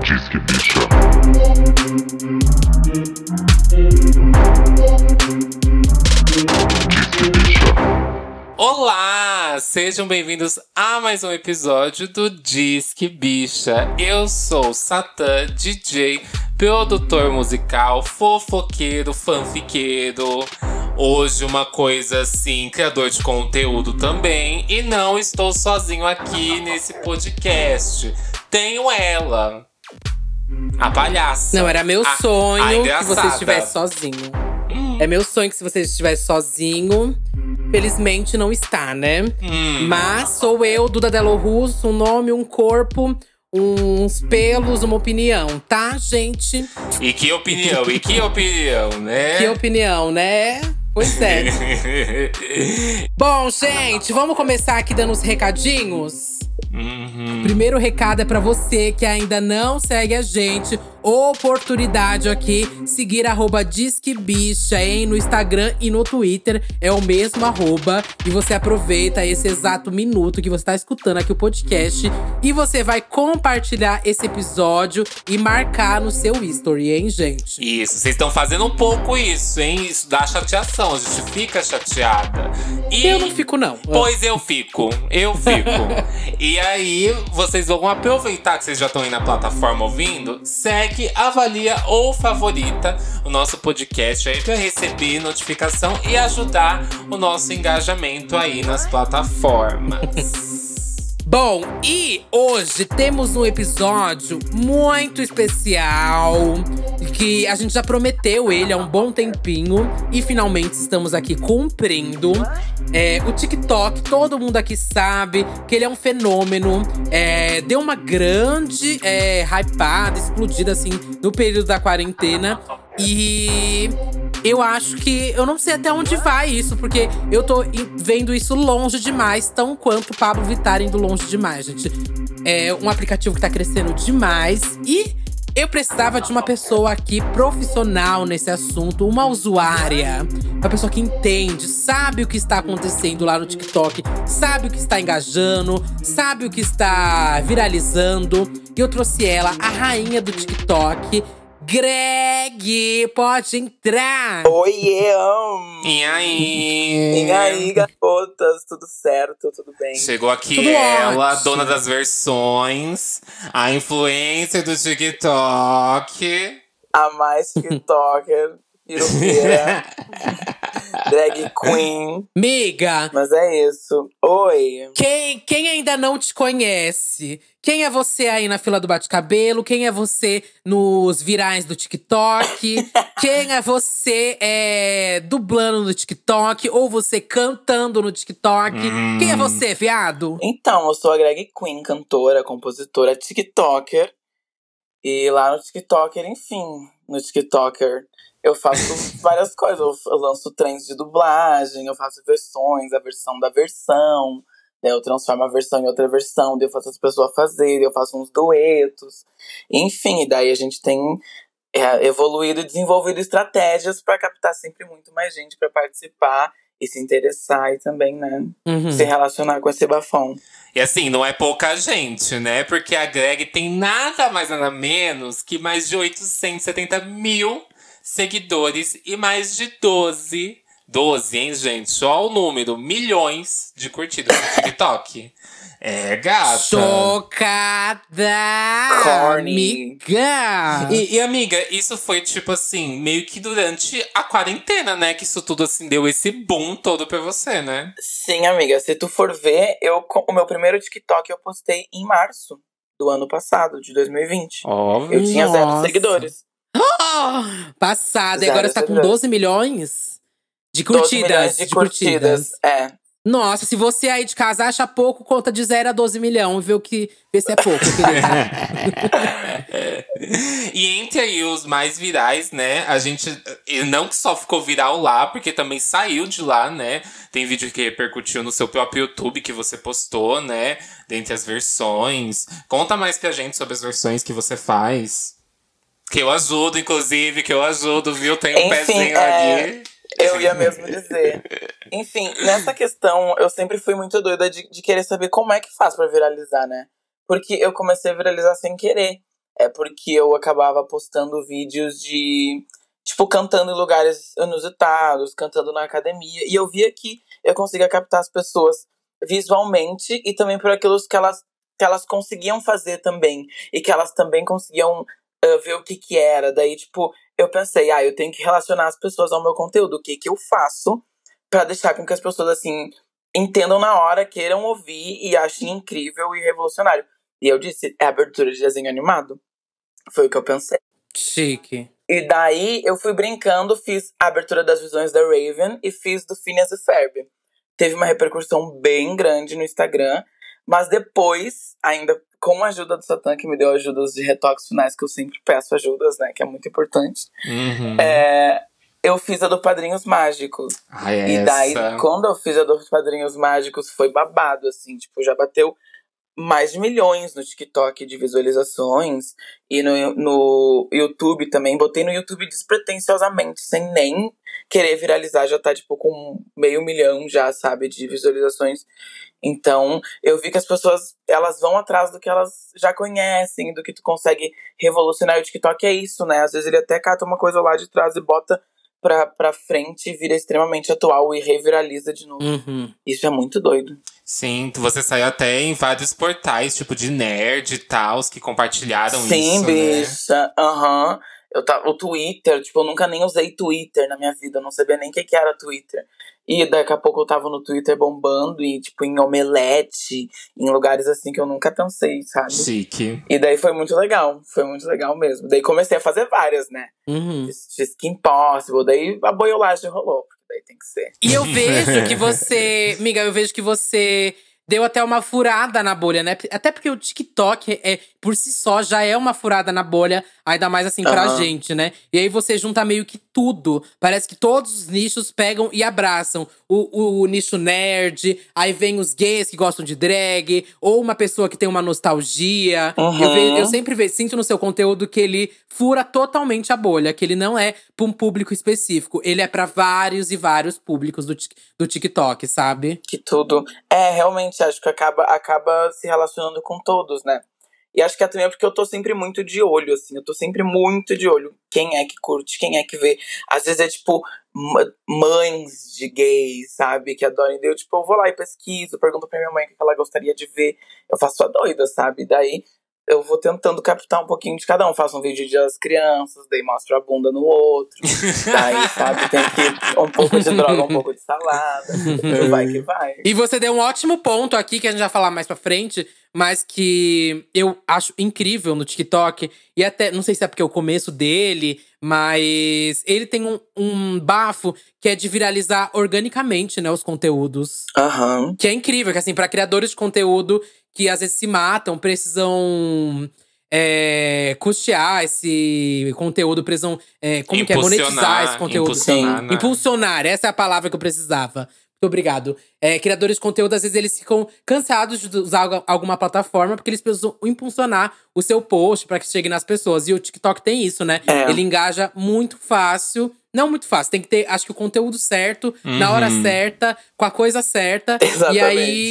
Disque bicha. Bicha. Olá! Sejam bem-vindos a mais um episódio do Disque Bicha. Eu sou Satã, DJ, produtor musical, fofoqueiro, fanfiqueiro. Hoje uma coisa assim, criador de conteúdo também. E não estou sozinho aqui nesse podcast. Tenho ela, a palhaça. Não, era meu A- sonho a que você estivesse sozinho. É meu sonho que se você estivesse sozinho. Felizmente não está, né? Hum. Mas sou eu, Duda Delo Russo, um nome, um corpo, uns pelos, uma opinião, tá, gente? E que opinião, e que opinião, né? Que opinião, né? Pois é. Bom, gente, vamos começar aqui dando os recadinhos? Uhum. Primeiro recado é pra você que ainda não segue a gente. Oportunidade aqui, seguir arroba Disque Bicha, hein? No Instagram e no Twitter é o mesmo arroba. E você aproveita esse exato minuto que você tá escutando aqui o podcast. E você vai compartilhar esse episódio e marcar no seu history, hein, gente? Isso, vocês estão fazendo um pouco isso, hein? Isso dá chateação, a gente fica chateada. E Eu não fico, não. Pois eu fico, eu fico. e aí, vocês vão aproveitar que vocês já estão aí na plataforma ouvindo, segue, avalia ou favorita o nosso podcast aí pra receber notificação e ajudar o nosso engajamento aí nas plataformas. Bom, e hoje temos um episódio muito especial que a gente já prometeu ele há um bom tempinho e finalmente estamos aqui cumprindo. É, o TikTok, todo mundo aqui sabe que ele é um fenômeno. é, deu uma grande é, hypada, explodida assim no período da quarentena. E eu acho que. Eu não sei até onde vai isso, porque eu tô vendo isso longe demais, tão quanto Pablo Vittar indo longe demais, gente. É um aplicativo que tá crescendo demais. E eu precisava de uma pessoa aqui profissional nesse assunto, uma usuária. Uma pessoa que entende, sabe o que está acontecendo lá no TikTok, sabe o que está engajando, sabe o que está viralizando. E eu trouxe ela, a rainha do TikTok. Greg, pode entrar! Oiê! E aí? E aí, garotas? Tudo certo? Tudo bem? Chegou aqui Tudo ela, ótimo. dona das versões, a influencer do TikTok. A mais TikToker, piroqueira, drag queen. Miga, Mas é isso. Oi! quem, quem ainda não te conhece? Quem é você aí na fila do bate-cabelo? Quem é você nos virais do TikTok? Quem é você é, dublando no TikTok? Ou você cantando no TikTok? Hum. Quem é você, viado? Então, eu sou a Greg Queen, cantora, compositora, TikToker. E lá no TikToker, enfim, no TikToker, eu faço várias coisas. Eu, lanço trends de dublagem, eu faço versões, a versão da versão. Daí eu transformo a versão em outra versão, daí eu faço as pessoas fazerem, eu faço uns duetos. Enfim, e daí a gente tem é, evoluído e desenvolvido estratégias para captar sempre muito mais gente para participar e se interessar e também, né, Uhum. se relacionar com esse bafão. E assim, não é pouca gente, né? Porque a Greg tem nada mais nada menos que mais de 870 mil seguidores e mais de 12. 12, hein, gente? Só o número, milhões de curtidas no TikTok. É, gata. Chocada! Corny. Amiga! E, e, amiga, isso foi tipo assim, meio que durante a quarentena, né? Que isso tudo assim deu esse boom todo pra você, né? Sim, amiga, se tu for ver, eu, o meu primeiro TikTok eu postei em março do ano passado, de 2020. Óbvio. Eu tinha zero Nossa. seguidores. Oh, passada. E agora você tá com seguidores. 12 milhões de 12 curtidas. milhões de, curtidas. É. Nossa, se você aí de casa acha pouco, conta de 0 a 12 milhões. Vê o que. Vê se é pouco, querida. e entre aí os mais virais, né? A gente. Não que só ficou viral lá, porque também saiu de lá, né? Tem vídeo que repercutiu no seu próprio YouTube que você postou, né? Dentre as versões. Conta mais pra gente sobre as versões que você faz. Que eu ajudo, inclusive, que eu ajudo, viu? Tem um Enfim, pezinho é, aqui. Eu ia mesmo dizer. Enfim, nessa questão, eu sempre fui muito doida de, de querer saber como é que faz para viralizar, né? Porque eu comecei a viralizar sem querer. É porque eu acabava postando vídeos de, tipo, cantando em lugares inusitados, cantando na academia. E eu via que eu conseguia captar as pessoas visualmente e também por aquilo que elas, que elas conseguiam fazer também. E que elas também conseguiam uh, ver o que que era. Daí, tipo, eu pensei, ah, eu tenho que relacionar as pessoas ao meu conteúdo. O que que eu faço para deixar com que as pessoas, assim, entendam na hora, queiram ouvir e achem incrível e revolucionário. E eu disse, é abertura de desenho animado? Foi o que eu pensei. Chique. E daí eu fui brincando, fiz a abertura das visões da Raven e fiz do Phineas e Ferb. Teve uma repercussão bem grande no Instagram, mas depois, ainda com a ajuda do Satã, que me deu ajudas de retoques finais, que eu sempre peço ajudas, né? Que é muito importante. Uhum. É, eu fiz a do Padrinhos Mágicos. Ai, E daí, essa. quando eu fiz a dos Padrinhos Mágicos, foi babado, assim. Tipo, já bateu mais de milhões no TikTok de visualizações. E no, no YouTube também. Botei no YouTube despretensiosamente, sem nem querer viralizar. Já tá, tipo, com meio milhão já, sabe, de visualizações. Então, eu vi que as pessoas, elas vão atrás do que elas já conhecem, do que tu consegue revolucionar. E o TikTok é isso, né? Às vezes ele até cata uma coisa lá de trás e bota pra, pra frente e vira extremamente atual e reviraliza de novo. Uhum. Isso é muito doido. Sim, você saiu até em vários portais, tipo de nerd e tal, que compartilharam Sim, isso, né? bicha. Aham. Eu tava, o Twitter, tipo, eu nunca nem usei Twitter na minha vida. Eu não sabia nem o que, que era Twitter. E daqui a pouco eu tava no Twitter bombando, e tipo, em omelete, em lugares assim que eu nunca pensei, sabe? Chique. E daí foi muito legal. Foi muito legal mesmo. Daí comecei a fazer várias, né? Uhum. Fiz, fiz Kim Possible, daí a boiolagem rolou, daí tem que ser. E eu vejo que você. Miga, eu vejo que você deu até uma furada na bolha, né? Até porque o TikTok é, por si só já é uma furada na bolha, ainda mais assim pra Aham. gente, né? E aí você junta meio que tudo. Parece que todos os nichos pegam e abraçam. O, o nicho nerd, aí vem os gays que gostam de drag, ou uma pessoa que tem uma nostalgia. Uhum. Eu, eu sempre ve- sinto no seu conteúdo que ele fura totalmente a bolha, que ele não é pra um público específico. Ele é pra vários e vários públicos do, do TikTok, sabe? que tudo. É, realmente, acho que acaba, acaba se relacionando com todos, né? E acho que é também porque eu tô sempre muito de olho, assim. Eu tô sempre muito de olho. Quem é que curte, quem é que vê. Às vezes é tipo mães de gays, sabe? Que adoram. E eu, tipo, eu vou lá e pesquiso, pergunto pra minha mãe o que ela gostaria de ver. Eu faço a doida, sabe? Daí eu vou tentando captar um pouquinho de cada um. Faço um vídeo das crianças, daí mostro a bunda no outro. Daí, sabe, tem que um pouco de droga, um pouco de salada. E vai que vai. E você deu um ótimo ponto aqui, que a gente vai falar mais pra frente, mas que eu acho incrível no TikTok. E até, não sei se é porque é o começo dele, mas ele tem um, um bafo que é de viralizar organicamente, né, os conteúdos. Aham. Que é incrível, que assim, pra criadores de conteúdo que às vezes se matam, precisam é, custear esse conteúdo, precisam. é, como que é? Monetizar esse conteúdo. Impulsionar, Sim. né? Impulsionar, essa é a palavra que eu precisava. Muito obrigado. É, criadores de conteúdo, às vezes, eles ficam cansados de usar algu- alguma plataforma, porque eles precisam impulsionar o seu post para que chegue nas pessoas. E o TikTok tem isso, né? É. Ele engaja muito fácil. Não muito fácil, tem que ter, acho que o conteúdo certo, na hora Uhum. certa, com a coisa certa. E aí,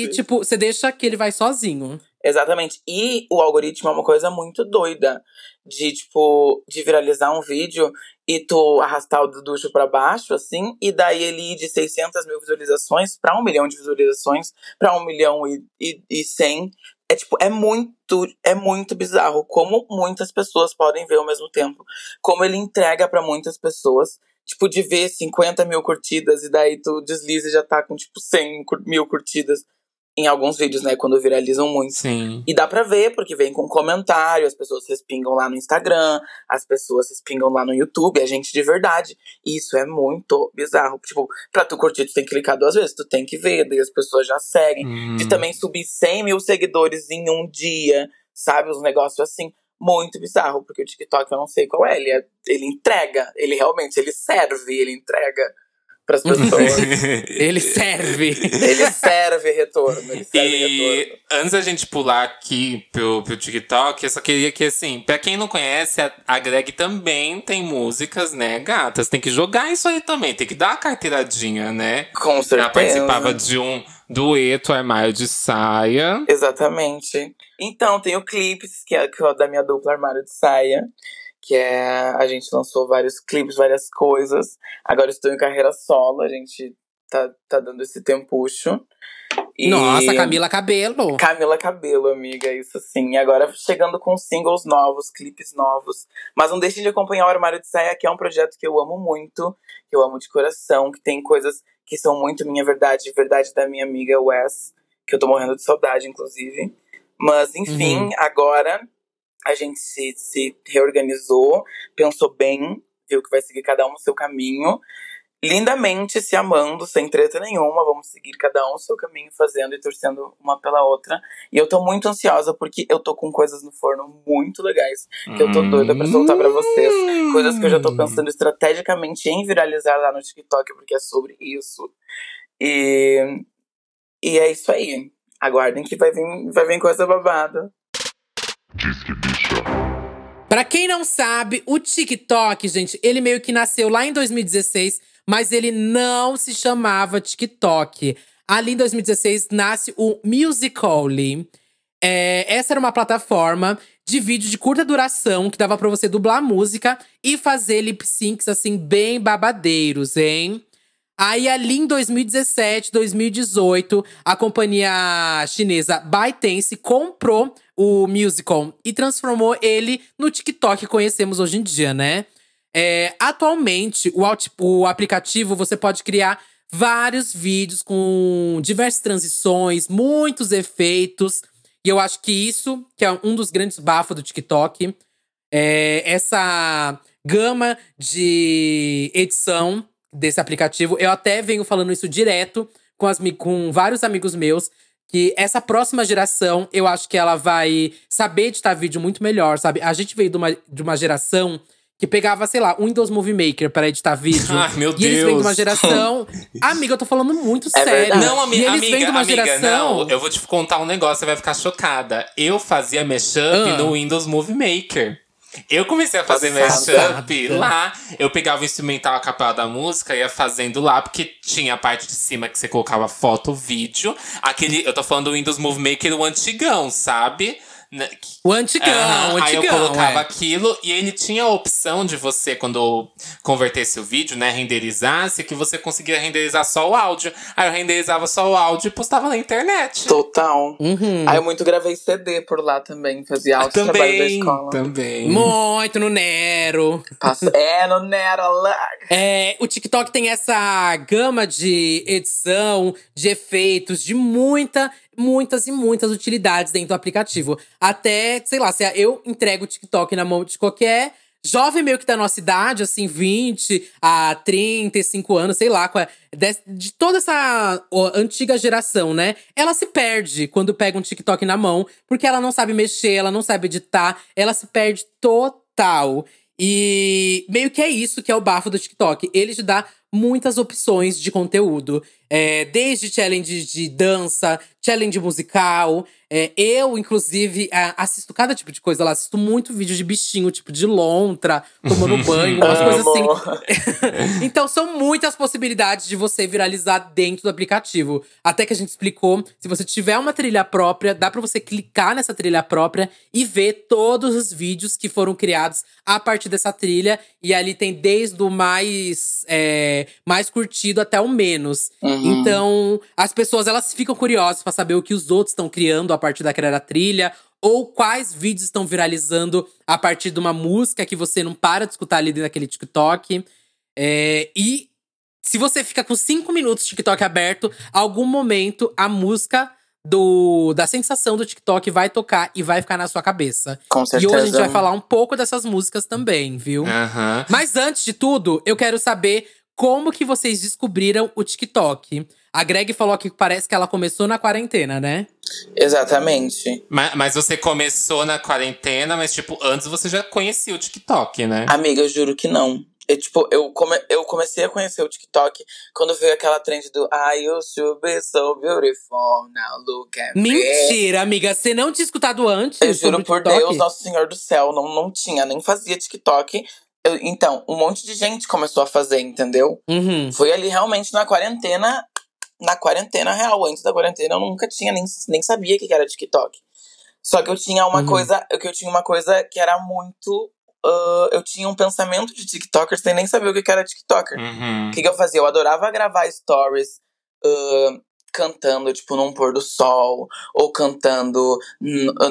Exatamente. tipo, você deixa que ele vai sozinho. Exatamente. E o algoritmo é uma coisa muito doida. De, tipo, de viralizar um vídeo e tu arrastar o ducho pra baixo, assim, e daí ele ir de 600 mil visualizações pra um milhão de visualizações, pra um milhão e, e, e 100. É, tipo, é muito, é muito bizarro como muitas pessoas podem ver ao mesmo tempo. Como ele entrega pra muitas pessoas. Tipo, de ver 50 mil curtidas e daí tu desliza e já tá com, tipo, 100 cur- mil curtidas em alguns vídeos, né? Quando viralizam muito. Sim. E dá pra ver, porque vem com comentário, as pessoas respingam lá no Instagram, as pessoas respingam lá no YouTube, é gente de verdade. E isso é muito bizarro. Tipo, pra tu curtir, tu tem que clicar duas vezes, tu tem que ver, daí as pessoas já seguem. Hum. De também subir 100 mil seguidores em um dia, sabe? Os negócios assim, muito bizarro, porque o TikTok eu não sei qual é, ele, é, ele entrega, ele realmente, ele serve, ele entrega pras pessoas. Ele serve. ele serve retorno. Ele serve E retorno. antes da gente pular aqui pro, pro TikTok, eu só queria que, assim, pra quem não conhece, a, a Greg também tem músicas, né, gatas? Tem que jogar isso aí também, tem que dar uma carteiradinha, né? Com Ela certeza. participava de um dueto armário de saia. Exatamente. Então, tem o Clipes, que é, que é da minha dupla Armário de Saia. Que é. A gente lançou vários clipes, várias coisas. Agora estou em carreira solo, a gente tá, tá dando esse tempucho. E- Nossa, Camila Cabelo. Camila Cabelo, amiga, isso sim. E agora chegando com singles novos, clipes novos. Mas não deixem de acompanhar o Armário de Saia, que é um projeto que eu amo muito, que eu amo de coração, que tem coisas que são muito minha verdade, verdade da minha amiga Wes, que eu tô morrendo de saudade, inclusive. Mas, enfim, Uhum. agora a gente se, se reorganizou, pensou bem, viu que vai seguir cada um o seu caminho. Lindamente se amando, sem treta nenhuma. Vamos seguir cada um o seu caminho, fazendo e torcendo uma pela outra. E eu tô muito ansiosa, porque eu tô com coisas no forno muito legais. Que eu tô doida pra soltar pra vocês. Coisas que eu já tô pensando estrategicamente em viralizar lá no TikTok, porque é sobre isso. E, e é isso aí. Aguardem que vai vir, vai vir coisa babada. Pra quem não sabe, o TikTok, gente, ele meio que nasceu lá em 2016, mas ele não se chamava TikTok. Ali em 2016 nasce o Musical.ly. É, essa era uma plataforma de vídeo de curta duração que dava pra você dublar música e fazer lip syncs assim bem babadeiros, hein? Aí ali em 2017, 2018, a companhia chinesa ByteDance comprou o musical e transformou ele no TikTok que conhecemos hoje em dia, né? É, atualmente, o, o aplicativo você pode criar vários vídeos com diversas transições, muitos efeitos. E eu acho que isso, que é um dos grandes bafos do TikTok, é essa gama de edição desse aplicativo. Eu até venho falando isso direto com, as, com vários amigos meus. Que essa próxima geração, eu acho que ela vai saber editar vídeo muito melhor, sabe? A gente veio de uma, de uma geração que pegava, sei lá, o Windows Movie Maker para editar vídeo. Ai, meu e eles vêm de uma Deus. geração. amiga, eu tô falando muito É sério. verdade. Não, ami e eles amiga, vêm de uma amiga, geração. não. Eu vou te contar um negócio, você vai ficar chocada. Eu fazia mashup Ah. no Windows Movie Maker. Eu comecei a fazer mashup lá. Eu pegava o instrumental, a capela da música, ia fazendo lá, porque tinha a parte de cima que você colocava foto, vídeo. Aquele, eu tô falando do Windows Movie Maker, o antigão, sabe? Né, O antigão, Aham, o Aí eu antigão. colocava é. aquilo e ele tinha a opção de você, quando convertesse o vídeo, né, renderizasse, que você conseguia renderizar só o áudio. Aí eu renderizava só o áudio e postava na internet. Total. Uhum. Aí eu muito gravei CD por lá também, fazia trabalho da também, escola. também. Muito no Nero. Passo- É, no Nero. É, o TikTok tem essa gama de edição, de efeitos, de muita, muitas e muitas utilidades dentro do aplicativo. Até, sei lá, se eu entrego o TikTok na mão de qualquer jovem meio que da nossa idade, assim, 20 a 35 anos, sei lá, é, de, toda essa antiga geração, né? Ela se perde quando pega um TikTok na mão, porque ela não sabe mexer, ela não sabe editar, ela se perde total. E meio que é isso que é o bafo do TikTok. Ele te dá muitas opções de conteúdo. É, desde challenge de dança, challenge musical. É, eu, inclusive, a- assisto cada tipo de coisa lá. Assisto muito vídeo de bichinho, tipo de lontra, tomando banho, umas coisas assim. Então são muitas possibilidades de você viralizar dentro do aplicativo. Até que a gente explicou, se você tiver uma trilha própria, dá pra você clicar nessa trilha própria e ver todos os vídeos que foram criados a partir dessa trilha. E ali tem desde o mais é, mais curtido até o menos. Uhum. Então, as pessoas elas ficam curiosas pra saber o que os outros estão criando a partir daquela trilha ou quais vídeos estão viralizando a partir de uma música que você não para de escutar ali dentro daquele TikTok. É, e se você fica com cinco minutos de TikTok aberto, algum momento a música do, da sensação do TikTok vai tocar e vai ficar na sua cabeça. Com E certeza. hoje a gente vai falar um pouco dessas músicas também, viu? Aham. Mas antes de tudo, eu quero saber como que vocês descobriram o TikTok. A Greg falou que parece que ela começou na quarentena, né? Exatamente. Ma- Mas, você começou na quarentena, mas, tipo, antes você já conhecia o TikTok, né? Amiga, eu juro que não. eu, tipo, eu, come, eu comecei a conhecer o TikTok quando veio aquela trend do I used to be so beautiful, now look at me. Mentira, amiga. Você não tinha escutado antes? Eu juro por TikTok? Deus, Nosso Senhor do Céu, não, não tinha, nem fazia TikTok. Eu- então, um monte de gente começou a fazer, entendeu? Uhum. Foi ali realmente na quarentena, na quarentena real. Antes da quarentena eu nunca tinha, nem, nem sabia o que era TikTok. Só que eu tinha uma Uhum. coisa, que eu tinha uma coisa que era muito. ah, eu tinha um pensamento de TikToker sem nem saber o que era TikToker. Uhum. O que, que eu fazia? Eu adorava gravar stories ah, cantando, tipo, num pôr do sol, ou cantando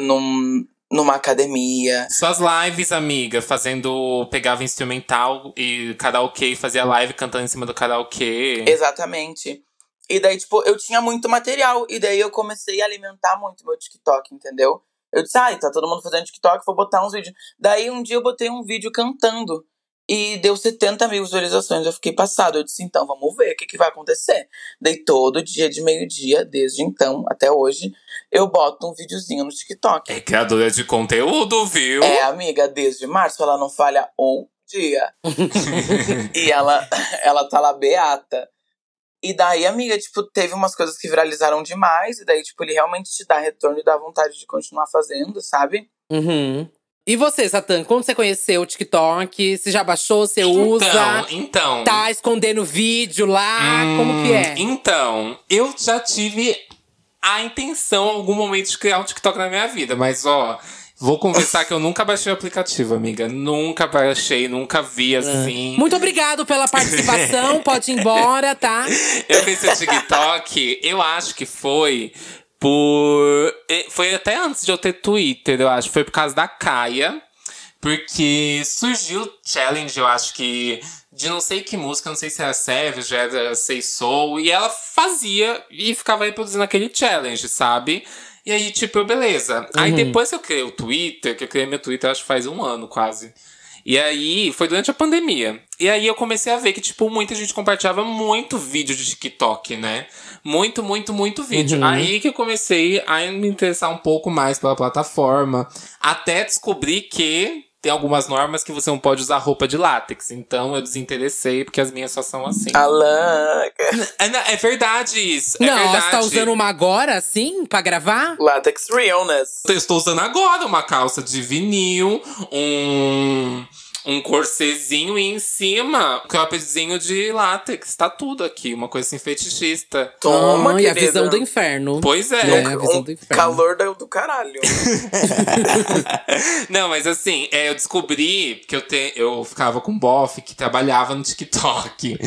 num, numa academia. Suas lives, amiga, fazendo. Pegava instrumental e karaokê, fazia live cantando em cima do karaokê. Exatamente. E daí, tipo, eu tinha muito material. E daí eu comecei a alimentar muito meu TikTok, entendeu? Eu disse, ai, tá todo mundo fazendo TikTok, vou botar uns vídeos. Daí um dia eu botei um vídeo cantando. E deu 70 mil visualizações. Eu fiquei passado. Eu disse, então, vamos ver o que, que vai acontecer. Daí todo dia de meio-dia, desde então até hoje, eu boto um videozinho no TikTok. É criadora de conteúdo, viu? É, amiga, desde março ela não falha um dia. e ela, ela tá lá beata. E daí, amiga, tipo, teve umas coisas que viralizaram demais. E daí, tipo, ele realmente te dá retorno e dá vontade de continuar fazendo, sabe? Uhum. E você, Satã, quando você conheceu o TikTok? Você já baixou? Você usa? Então, então. Tá escondendo vídeo lá? Como que é? Hum, Então, eu já tive a intenção em algum momento de criar um TikTok na minha vida, mas ó. Vou confessar que eu nunca baixei o aplicativo, amiga. Nunca baixei, nunca vi assim. Muito obrigado pela participação. Pode ir embora, tá? Eu conheci o TikTok, eu acho que foi por. Foi até antes de eu ter Twitter, eu acho. Foi por causa da Kaia. Porque surgiu o challenge, eu acho que. De não sei que música, não sei se era Savage, era Say Soul. E ela fazia e ficava reproduzindo aquele challenge, sabe? E aí, tipo, beleza. Aí depois que eu criei o Twitter, que eu criei meu Twitter, acho que faz um ano quase. E aí, foi durante a pandemia. E aí eu comecei a ver que, tipo, muita gente compartilhava muito vídeo de TikTok, né? Muito, muito, muito vídeo. Uhum. Aí que eu comecei a me interessar um pouco mais pela plataforma. Até descobrir que tem algumas normas que você não pode usar roupa de látex. Então eu desinteressei, porque as minhas só são assim. Alan, É, é verdade isso. é não, verdade. você tá usando uma agora, assim, pra gravar? Latex Realness. Eu estou usando agora uma calça de vinil, um, um corsezinho e em cima um croppedzinho de látex. Tá tudo aqui, uma coisa assim fetichista. Toma, ah, e a visão do inferno. Pois é. É, a visão Um do inferno. calor do, do caralho. Não, mas assim, é, eu descobri que eu, te, eu ficava com um bofe que trabalhava no TikTok.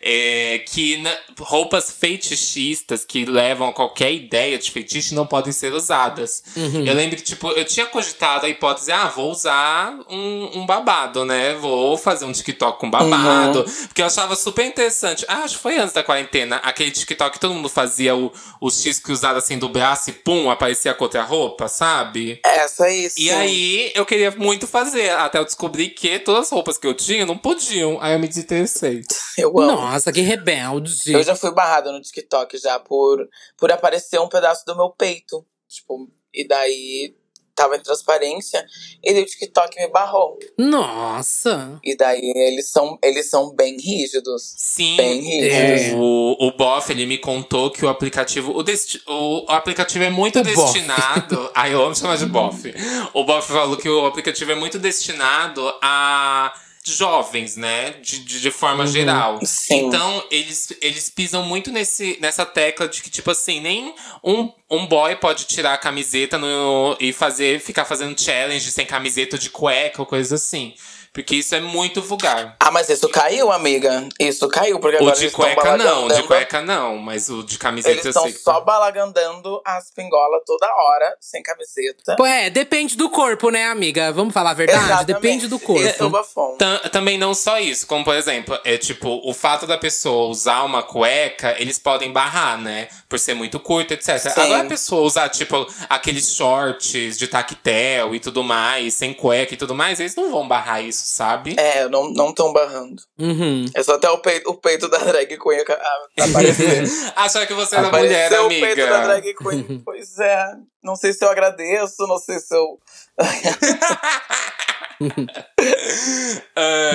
É, que na- roupas fetichistas que levam a qualquer ideia de fetiche não podem ser usadas. Eu lembro que, tipo, eu tinha cogitado a hipótese, ah, vou usar um, um babado, né? Vou fazer um TikTok com babado. Porque eu achava super interessante. Ah, acho que foi antes da quarentena. Aquele TikTok que todo mundo fazia o, o X cruzado assim do braço e pum, aparecia com outra roupa, sabe? Essa aí, sim. E aí, eu queria muito fazer, até eu descobri que todas as roupas que eu tinha não podiam. Aí eu me desinteressei. Eu amo. Nossa, que rebelde. Eu já fui barrada no TikTok já por, por aparecer um pedaço do meu peito. Tipo, e daí tava em transparência. E o TikTok me barrou. Nossa. E daí eles são, eles são bem rígidos. Sim, Bem rígidos. o, o Boff, ele me contou que o aplicativo. O, desti- o, o aplicativo é muito O destinado. Ai, eu amo chamar de Boff. O Boff falou que o aplicativo é muito destinado a jovens, né? De, de, de forma geral. Sim. Então, eles, eles pisam muito nesse, nessa tecla de que, tipo assim, nem um, um boy pode tirar a camiseta no, e fazer, ficar fazendo challenge sem camiseta de cueca ou coisa assim. Porque isso é muito vulgar. Ah, mas isso caiu, amiga. Isso caiu, porque O agora de eles estão cueca não, de cueca não, mas o de camiseta Eles eu estão sei. só balagandando as pingolas toda hora, sem camiseta. Pô, é, depende do corpo, né, amiga? Vamos falar a verdade? Exatamente. Depende do é corpo. o bafão. Tam- também não só isso, como por exemplo, é tipo, o fato da pessoa usar uma cueca, eles podem barrar, né? Por ser muito curto, etc. Sim. Agora a pessoa usar, tipo, aqueles shorts de tactel e tudo mais, sem cueca e tudo mais, eles não vão barrar isso, sabe? É, não não estão barrando. Uhum. É só até o peito, o peito da drag queen ca- a- aparecer. Achar que você era mulher, Apareceu o peito da amiga. drag queen. pois é. Não sei se eu agradeço, não sei se eu.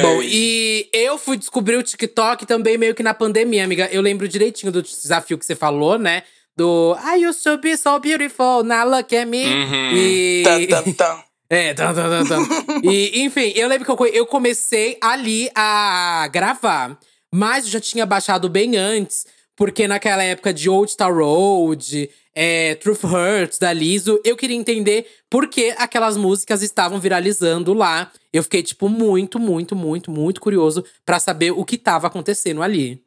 Bom, e eu fui descobrir o TikTok também meio que na pandemia, amiga. Eu lembro direitinho do desafio que você falou, né? Do I used to be so beautiful, now look at me. Uhum. E. Tan, tan, tan. É, tan, tan, tan. e, enfim, eu lembro que eu, co- eu comecei ali a gravar. Mas eu já tinha baixado bem antes, porque naquela época de Old Town Road, é, Truth Hurts, da Liso, eu queria entender por que aquelas músicas estavam viralizando lá. Eu fiquei, tipo, muito, muito, muito, muito curioso pra saber o que tava acontecendo ali.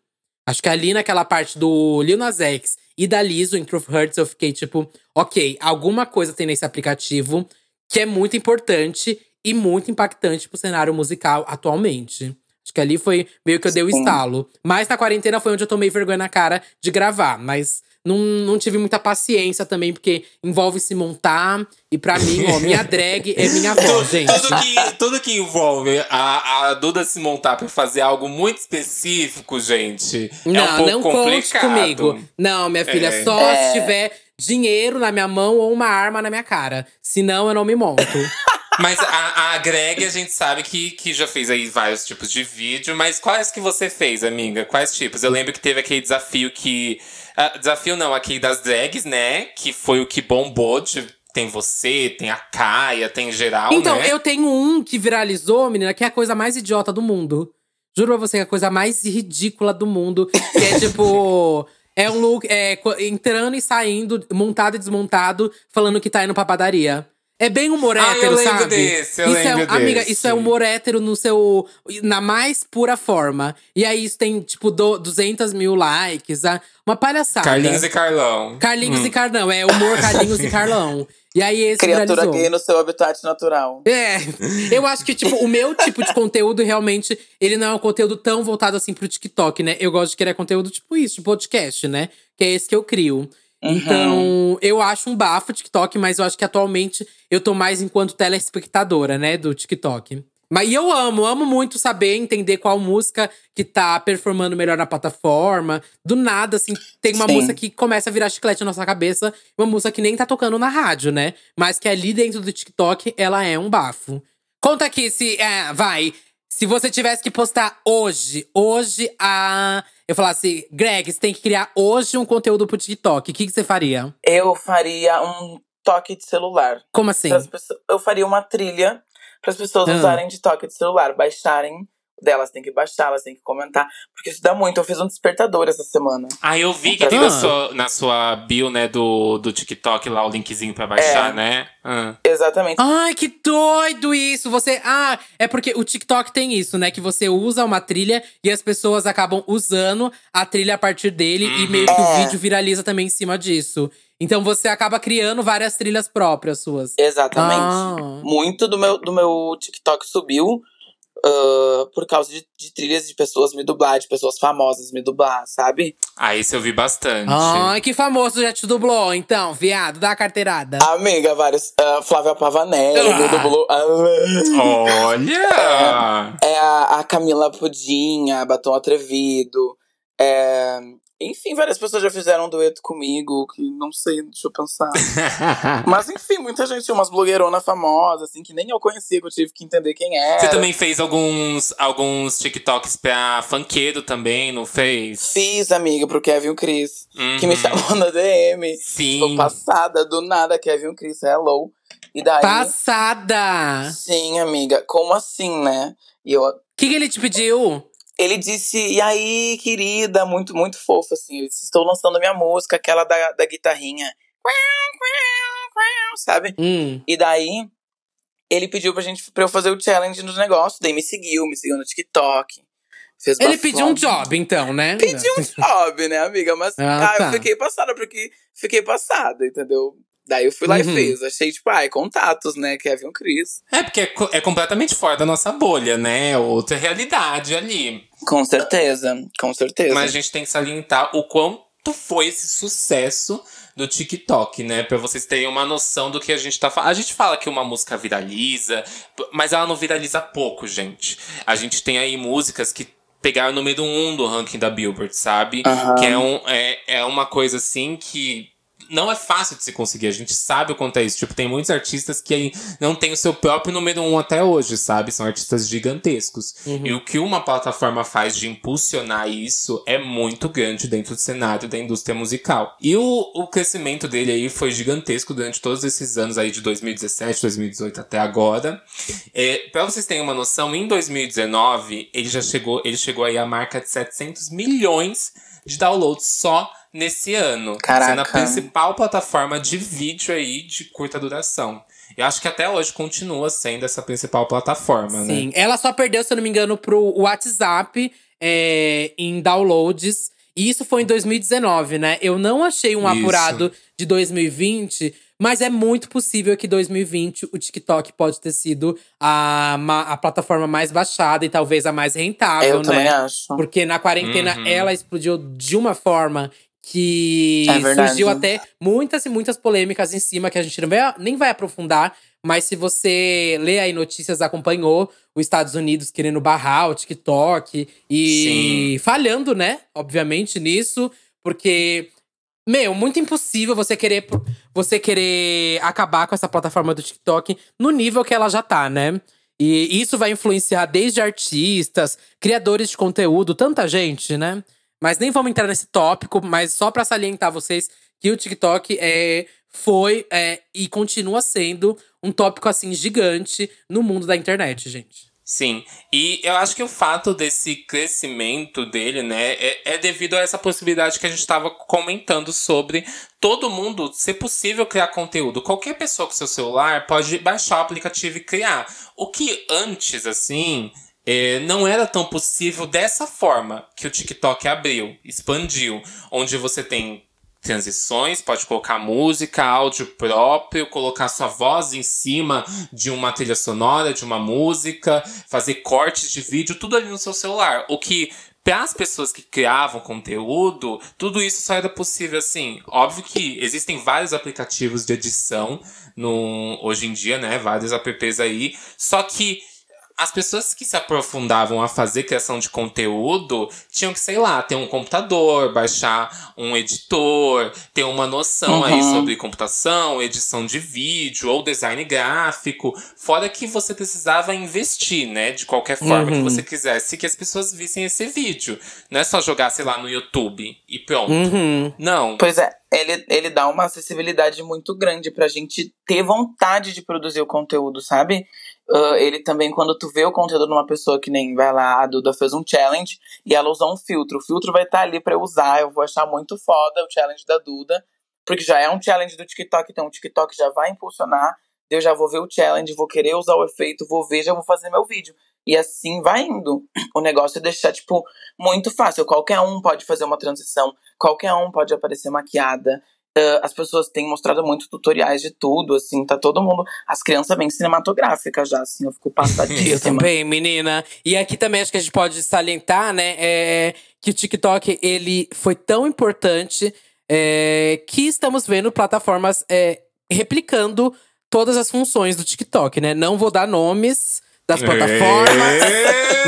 Acho que ali naquela parte do Lil Nas X e da Liso em Truth Hurts, eu fiquei tipo, ok, alguma coisa tem nesse aplicativo que é muito importante e muito impactante pro cenário musical atualmente. Acho que ali foi meio que eu dei o estalo. Mas na quarentena foi onde eu tomei vergonha na cara de gravar. Mas não, não tive muita paciência também, porque envolve se montar. E pra mim, ó, minha drag é minha voz, gente. Tudo que, tudo que envolve a, a Duda se montar pra fazer algo muito específico, gente, é um Não, pouco não complicado. comigo. Não, minha filha, É. só É. se tiver dinheiro na minha mão ou uma arma na minha cara. Senão eu não me monto. Mas a, a Greg, a gente sabe que, que já fez aí vários tipos de vídeo, mas quais que você fez, amiga? Quais tipos? Eu lembro que teve aquele desafio que. ah, desafio não, aquele das drags, né? Que foi o que bombou. De, tem você, tem a Kaia, tem geral, Então, né? eu tenho um que viralizou, menina, que é a coisa mais idiota do mundo. Juro pra você que é a coisa mais ridícula do mundo. Que é tipo. É um look é, entrando e saindo, montado e desmontado, falando que tá indo pra padaria. É bem humor Ah, eu hétero, lembro sabe? desse, eu isso é, lembro Amiga, desse. isso é humor hétero no seu. Na mais pura forma. E aí isso tem, tipo, do, 200 mil likes. Uma palhaçada. Carlinhos e Carlão. Carlinhos Hum. e Carlão. É humor Carlinhos e Carlão. E aí esse Criatura viralizou. gay no seu habitat natural. É, eu acho que, tipo, o meu tipo de conteúdo realmente, ele não é um conteúdo tão voltado assim pro TikTok, né? Eu gosto de criar conteúdo tipo isso, de podcast, né? Que é esse que eu crio. Uhum. Então, eu acho um bafo o TikTok, mas eu acho que atualmente eu tô mais enquanto telespectadora, né, do TikTok. Mas e eu amo, amo muito saber, entender qual música que tá performando melhor na plataforma. Do nada, assim, tem uma Sim. música que começa a virar chiclete na nossa cabeça, uma música que nem tá tocando na rádio, né? Mas que ali dentro do TikTok, ela é um bafo. Conta aqui se. É, vai. Se você tivesse que postar hoje, hoje a. Eu falasse, Greg, você tem que criar hoje um conteúdo pro TikTok. O que, que você faria? Eu faria um toque de celular. Como assim? Eu faria uma trilha para as pessoas Ah. usarem de toque de celular, baixarem delas, tem que baixar, elas têm que comentar, porque isso dá muito. Eu fiz um despertador essa semana. Ah, eu vi que tem Ah. na sua, na sua bio, né, do, do TikTok lá o linkzinho pra baixar, É. né? Ah. Exatamente. Ai, que doido isso! Você. Ah, é porque o TikTok tem isso, né? Que você usa uma trilha e as pessoas acabam usando a trilha a partir dele e Uhum. meio que o É. vídeo viraliza também em cima disso. Então você acaba criando várias trilhas próprias suas. Exatamente. Ah. Muito do meu, do meu TikTok subiu ah, por causa de, de trilhas de pessoas me dublar, de pessoas famosas me dublar, sabe? Ah, esse eu vi bastante. Ai, que famoso já te dublou, então, viado, dá a carteirada. Amiga, vários. ah, Flávia Pavanelli me Ah. dublou. Olha! É a, a Camila Pudim, a Batom Atrevido. É, enfim, várias pessoas já fizeram um dueto comigo, que não sei, deixa eu pensar. Mas enfim, muita gente, umas blogueironas famosas, assim, que nem eu conhecia, que eu tive que entender quem era. Você também fez alguns, alguns TikToks pra funkeiro também, não fez? Fiz, amiga, pro Kevin Chris, que me Uhum. chamou na DM. Sim. Tô passada, do nada, Kevin e o Chris, hello. E daí. Passada! Sim, amiga, como assim, né? E eu, O que, que ele te pediu? Ele disse, e aí, querida, muito, muito fofo, assim. Disse, estou lançando minha música, aquela da, da guitarrinha. Sabe? Hum. E daí, ele pediu pra gente, pra eu fazer o challenge no negócio. Daí me seguiu, me seguiu no TikTok. Fez Ele pediu um job, então, né? Pediu um job, né, amiga? Mas Ah, ah, tá. eu fiquei passada, porque fiquei passada, entendeu? Daí eu fui lá e Uhum. fiz. Achei, tipo, ai, contatos, né? Kevin Chris. É, porque é, co- é completamente fora da nossa bolha, né? Outra realidade ali. Com certeza, com certeza. Mas a gente tem que salientar o quanto foi esse sucesso do TikTok, né? Pra vocês terem uma noção do que a gente tá falando. A gente fala que uma música viraliza, mas ela não viraliza pouco, gente. A gente tem aí músicas que pegaram o número um do ranking da Billboard, sabe? Aham. Que é, um, é, é uma coisa assim que não é fácil de se conseguir. A gente sabe o quanto é isso. Tipo, tem muitos artistas que não tem o seu próprio número um até hoje, sabe? São artistas gigantescos. Uhum. E o que uma plataforma faz de impulsionar isso é muito grande dentro do cenário da indústria musical. E o, o crescimento dele aí foi gigantesco durante todos esses anos aí de 2017, 2018 até agora. É, pra vocês terem uma noção, em 2019, ele já chegou, ele chegou aí à marca de 700 milhões de downloads só nesse ano. Caraca. Sendo a principal plataforma de vídeo aí de curta duração. Eu acho que até hoje continua sendo essa principal plataforma, Sim. né? Sim, ela só perdeu, se eu não me engano, pro WhatsApp é, em downloads. E isso foi em 2019, né? Eu não achei um isso. apurado de 2020, mas é muito possível que 2020 o TikTok pode ter sido a, a plataforma mais baixada e talvez a mais rentável, Eu né? também acho. Porque na quarentena Uhum. ela explodiu de uma forma que É surgiu até muitas e muitas polêmicas em cima que a gente não vai, nem vai aprofundar. Mas se você lê aí notícias, acompanhou os Estados Unidos querendo barrar o TikTok e Sim. falhando, né? Obviamente nisso, porque meu, muito impossível você querer você querer acabar com essa plataforma do TikTok no nível que ela já tá, né? E isso vai influenciar desde artistas, criadores de conteúdo, tanta gente, né? Mas nem vamos entrar nesse tópico, mas só para salientar vocês que o TikTok é, foi é, e continua sendo um tópico assim gigante no mundo da internet, gente. Sim, e eu acho que o fato desse crescimento dele, né, é, é devido a essa possibilidade que a gente estava comentando sobre todo mundo ser possível criar conteúdo. Qualquer pessoa com seu celular pode baixar o aplicativo e criar. O que antes, assim, é, não era tão possível dessa forma que o TikTok abriu, expandiu, onde você tem transições, pode colocar música, áudio próprio, colocar sua voz em cima de uma trilha sonora, de uma música, fazer cortes de vídeo, tudo ali no seu celular. O que para as pessoas que criavam conteúdo, tudo isso só era possível assim. Óbvio que existem vários aplicativos de edição no hoje em dia, né? Vários apps aí, só que as pessoas que se aprofundavam a fazer criação de conteúdo tinham que, sei lá, ter um computador, baixar um editor, ter uma noção Uhum. aí sobre computação, edição de vídeo ou design gráfico. Fora que você precisava investir, né? De qualquer forma que Uhum. você quisesse que as pessoas vissem esse vídeo. Não é só jogar, sei lá, no YouTube e pronto. Uhum. Não. Pois é, ele, ele dá uma acessibilidade muito grande pra gente ter vontade de produzir o conteúdo, sabe? Ah, ele também, quando tu vê o conteúdo numa pessoa que nem vai lá, a Duda fez um challenge e ela usou um filtro. O filtro vai estar ali pra eu usar, eu vou achar muito foda o challenge da Duda, porque já é um challenge do TikTok, então o TikTok já vai impulsionar. Eu já vou ver o challenge, vou querer usar o efeito, vou ver, já vou fazer meu vídeo. E assim vai indo. O negócio é deixar, tipo, muito fácil. Qualquer um pode fazer uma transição, qualquer um pode aparecer maquiada. Uh, as pessoas têm mostrado muitos tutoriais de tudo, assim, tá todo mundo. As crianças bem cinematográficas já, assim, eu fico Eu passadíssima. também, menina. E aqui também acho que a gente pode salientar, né, é, que o TikTok ele foi tão importante é, que estamos vendo plataformas é, replicando todas as funções do TikTok, né? Não vou dar nomes das plataformas,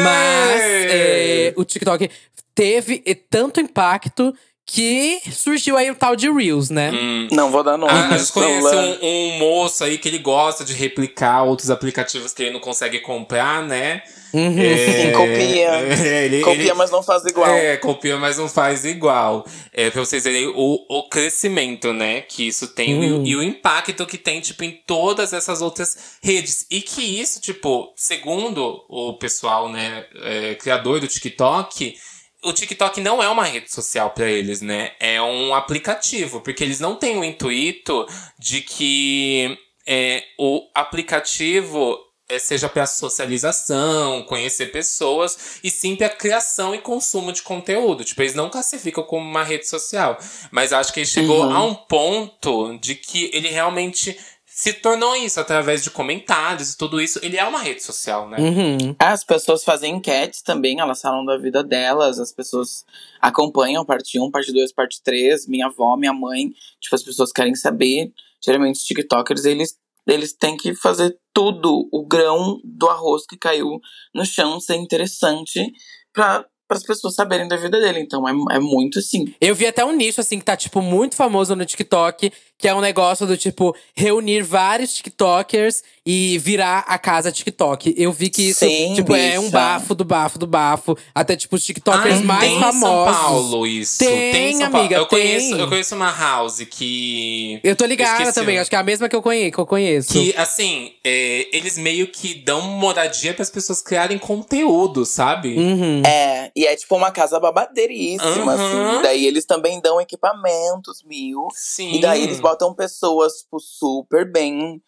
mas é, o TikTok teve tanto impacto que surgiu aí o tal de Reels, né? Hum. Não vou dar nome. Ah, a gente conhece Solano. um, um moço aí que ele gosta de replicar outros aplicativos que ele não consegue comprar, né? Uhum. Sim, copia. é, ele, Copia, ele- mas não faz igual. É, copia, mas não faz igual. É, pra vocês verem o, o crescimento, né, que isso tem e o- Hum. e, o impacto que tem, tipo, em todas essas outras redes. E que isso, tipo, segundo o pessoal, né, é, criador do TikTok, o TikTok não é uma rede social pra eles, né? É um aplicativo, porque eles não têm o intuito de que é, o aplicativo é, seja para socialização, conhecer pessoas, e sim para criação e consumo de conteúdo. Tipo, eles não classificam como uma rede social. Mas acho que ele chegou Uhum. a um ponto de que ele realmente se tornou isso através de comentários e tudo isso. Ele é uma rede social, né? Uhum. As pessoas fazem enquetes também, elas falam da vida delas, as pessoas acompanham parte 1, parte 2, parte 3, minha avó, minha mãe, tipo, as pessoas querem saber. Geralmente os TikTokers, eles, eles têm que fazer tudo, o grão do arroz que caiu no chão ser interessante pra para as pessoas saberem da vida dele. Então é, é muito assim. Eu vi até um nicho, assim, que tá, tipo, muito famoso no TikTok, que é um negócio do tipo, reunir vários TikTokers e virar a casa TikTok. Eu vi que isso, Sim, tipo, é um bafo do bafo do bafo. Até, tipo, os TikTokers Ai, mais tem em famosos. São Paulo isso. Tem, em São Paulo. amiga, eu tem. Conheço, eu conheço uma house que. Eu tô ligada Esqueci também, acho que é a mesma que eu conheço. Que eu conheço. Que, assim, é, eles meio que dão moradia para as pessoas criarem conteúdo, sabe? Uhum. É, e é tipo uma casa babadeiríssima, Aham. assim. Daí eles também dão equipamentos mil. Sim. E daí eles botam pessoas, tipo, super bem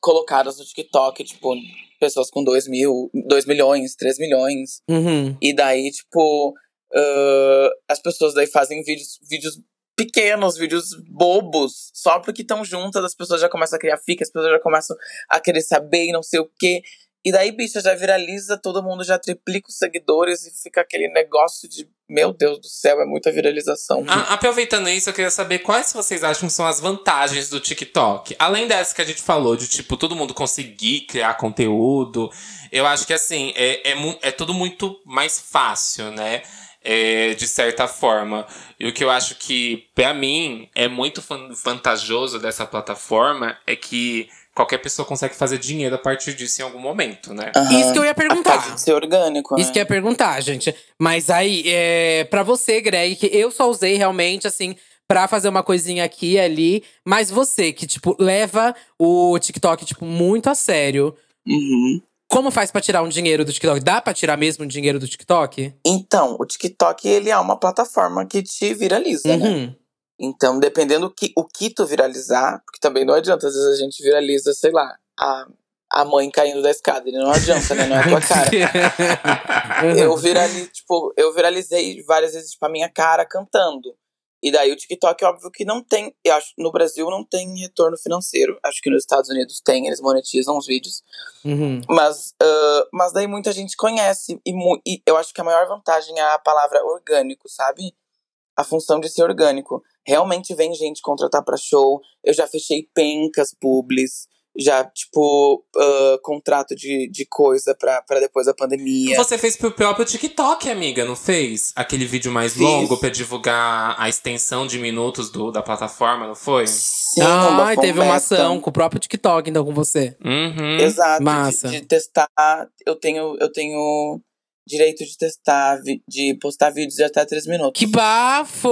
colocadas no TikTok, tipo, pessoas com 2 mil, 2 milhões, 3 milhões. Uhum. E daí, tipo, ah, as pessoas daí fazem vídeos, vídeos pequenos, vídeos bobos, só porque estão juntas, as pessoas já começam a criar fica, as pessoas já começam a querer saber e não sei o quê. E daí, bicha, já viraliza, todo mundo já triplica os seguidores e fica aquele negócio de, meu Deus do céu, é muita viralização. A- aproveitando isso, eu queria saber quais vocês acham que são as vantagens do TikTok. Além dessa que a gente falou, de tipo, todo mundo conseguir criar conteúdo. Eu acho que assim, é, é, é tudo muito mais fácil, né? É, de certa forma. E o que eu acho que, pra mim, é muito vantajoso dessa plataforma é que qualquer pessoa consegue fazer dinheiro a partir disso em algum momento, né? Aham. Isso que eu ia perguntar. parte de ser orgânico, Isso né? que eu ia perguntar, gente. Mas aí, é, pra você, Greg, que eu só usei realmente, assim, pra fazer uma coisinha aqui e ali. Mas você, que, tipo, leva o TikTok, tipo, muito a sério. Uhum. Como faz pra tirar um dinheiro do TikTok? Dá pra tirar mesmo um dinheiro do TikTok? Então, o TikTok, ele é uma plataforma que te viraliza, né? Então, dependendo que, o que tu viralizar, porque também não adianta, às vezes a gente viraliza, sei lá, a, a mãe caindo da escada, não adianta, né? Não é a tua cara. eu viralizei, tipo, eu viralizei várias vezes, tipo, a minha cara cantando. E daí o TikTok, óbvio que não tem, eu acho, no Brasil não tem retorno financeiro. Acho que nos Estados Unidos tem, eles monetizam os vídeos. Uhum. Mas, ah, mas daí muita gente conhece. E, e eu acho que a maior vantagem é a palavra orgânico, sabe? A função de ser orgânico. Realmente vem gente contratar pra show. Eu já fechei pencas publis. Já, tipo, ah, contrato de, de coisa pra, pra depois da pandemia. Você fez pro próprio TikTok, amiga, não fez? Aquele vídeo mais Fiz. longo pra divulgar a extensão de minutos do, da plataforma, não foi? Sim, ah, uma e teve uma ação com o próprio TikTok, então, com você. Uhum. Exato. de- Massa. De, testar. Eu tenho, eu tenho direito de testar, de postar vídeos de até 3 minutos. Que bafo!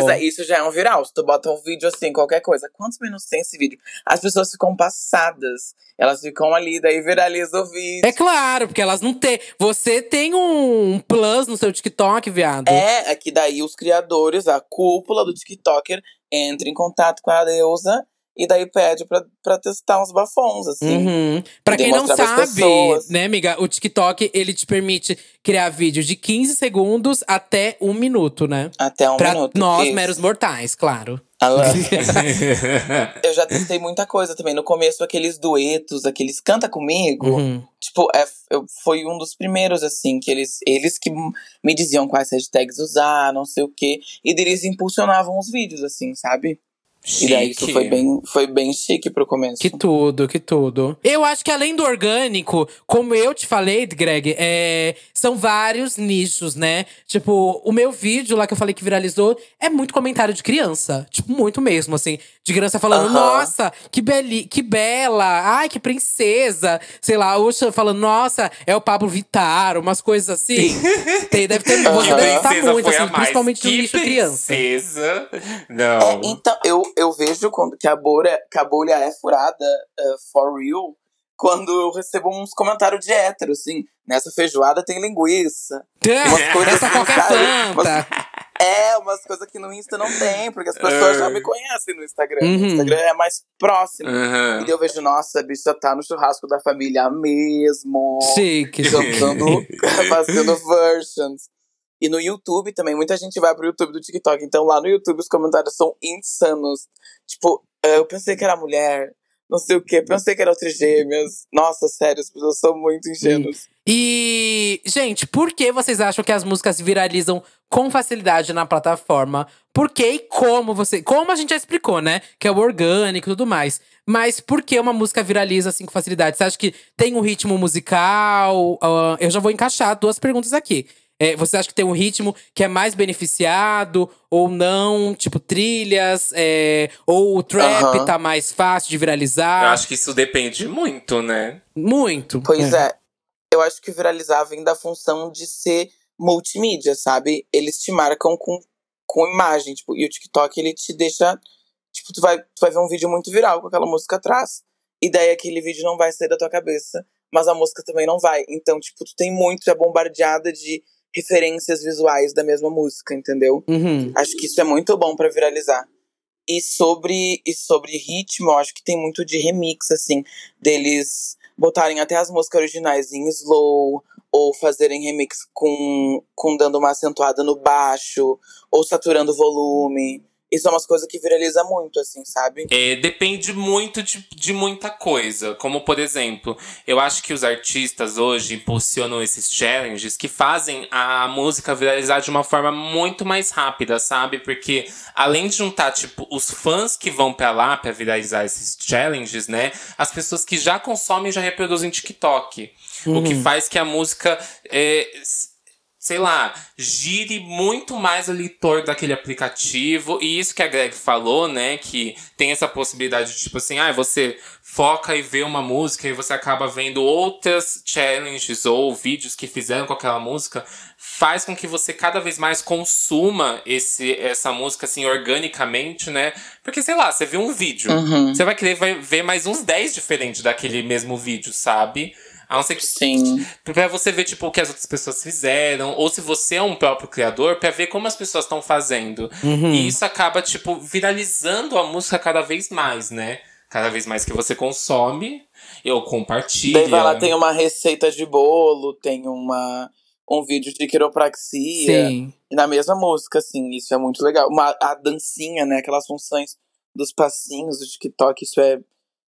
Pois é, isso já é um viral. Se tu bota um vídeo assim, qualquer coisa, quantos minutos tem esse vídeo? As pessoas ficam passadas. Elas ficam ali, daí viraliza o vídeo. É claro, porque elas não têm. Você tem um plus no seu TikTok, viado. É, é que daí os criadores, a cúpula do TikToker, entra em contato com a deusa e daí pede pra, pra testar uns bafons, assim. Uhum. Pra quem não sabe, né, amiga? O TikTok, ele te permite criar vídeos de 15 segundos até um minuto, né? Até um pra minuto. nós, Isso. meros mortais, claro. Ah, Eu já testei muita coisa também. No começo, aqueles duetos, aqueles canta comigo. Uhum. Tipo, é, eu, foi um dos primeiros, assim, que eles, eles que me diziam quais hashtags usar, não sei o quê. E eles impulsionavam os vídeos, assim, sabe? E daí isso Chique. foi bem, foi bem chique pro começo. Que tudo, que tudo. Eu acho que além do orgânico, como eu te falei, Greg, é, são vários nichos, né? Tipo, o meu vídeo lá que eu falei que viralizou é muito comentário de criança. Tipo, muito mesmo, assim. De criança falando, Aham. nossa, que, beli que bela, ai, que princesa. Sei lá, Uxa falando, nossa, é o Pablo Vittar, umas coisas assim. Tem, deve ter, você Aham. deve estar princesa muito, assim, principalmente no que nicho criança. princesa. É, Não. então, eu, eu vejo quando, que, a bolha, que a bolha é furada, uh, for real, quando eu recebo uns comentários de hétero, assim. Nessa feijoada tem linguiça. Umas coisas Essa assim, qualquer? Fanta. É, umas coisas que no Insta não tem, porque as pessoas já me conhecem no Instagram. Uhum. O Instagram é mais próximo. Uhum. E eu vejo, nossa, a bicha tá no churrasco da família mesmo. Chique. Cantando, fazendo versions. E no YouTube também, muita gente vai pro YouTube do TikTok. Então lá no YouTube os comentários são insanos. Tipo, eh, eu pensei que era mulher, não sei o quê, pensei que era trigêmeas. Nossa, sério, as pessoas são muito ingênuas. E, gente, por que vocês acham que as músicas viralizam com facilidade na plataforma? Por que e como você. Como a gente já explicou, né? Que é o orgânico e tudo mais. Mas por que uma música viraliza assim com facilidade? Você acha que tem um ritmo musical? Ah, eu já vou encaixar duas perguntas aqui. É, você acha que tem um ritmo que é mais beneficiado ou não? Tipo, trilhas, é, ou o trap Aham. tá mais fácil de viralizar? Eu acho que isso depende muito, né? Muito. Pois é. Eu acho que viralizar vem da função de ser multimídia, sabe? Eles te marcam com, com imagem, tipo, e o TikTok ele te deixa. Tipo, tu vai, tu vai ver um vídeo muito viral com aquela música atrás. E daí aquele vídeo não vai sair da tua cabeça, mas a música também não vai. Então, tipo, tu tem muito, é bombardeada de referências visuais da mesma música, entendeu? Uhum. Acho que isso é muito bom pra viralizar. E sobre, e sobre ritmo, eu acho que tem muito de remix, assim, deles botarem até as músicas originais em slow, ou fazerem remix com, com dando uma acentuada no baixo, ou saturando o volume. Isso é umas coisas que viraliza muito, assim, sabe? É, depende muito de, de muita coisa. Como, por exemplo, eu acho que os artistas hoje impulsionam esses challenges que fazem a música viralizar de uma forma muito mais rápida, sabe? Porque além de juntar, tipo, os fãs que vão pra lá pra viralizar esses challenges, né? As pessoas que já consomem já reproduzem TikTok. O que faz que a música. É, sei lá, gire muito mais o leitor daquele aplicativo. E isso que a Greg falou, né? Que tem essa possibilidade de, tipo assim, ah, você foca e vê uma música e você acaba vendo outras challenges ou vídeos que fizeram com aquela música. Faz com que você cada vez mais consuma esse, essa música, assim, organicamente, né? Porque, sei lá, você viu um vídeo. Uhum. Você vai querer vai ver mais uns 10 diferentes daquele mesmo vídeo, sabe? A não ser que Sim. Pra você ver, tipo, o que as outras pessoas fizeram, ou se você é um próprio criador, pra ver como as pessoas estão fazendo. Uhum. E isso acaba, tipo, viralizando a música cada vez mais, né? Cada vez mais que você consome, eu compartilho. Daí vai lá, tem uma receita de bolo, tem uma, um vídeo de quiropraxia. Sim. E na mesma música, assim, isso é muito legal. Uma, a dancinha, né? Aquelas funções dos passinhos do TikTok, isso é.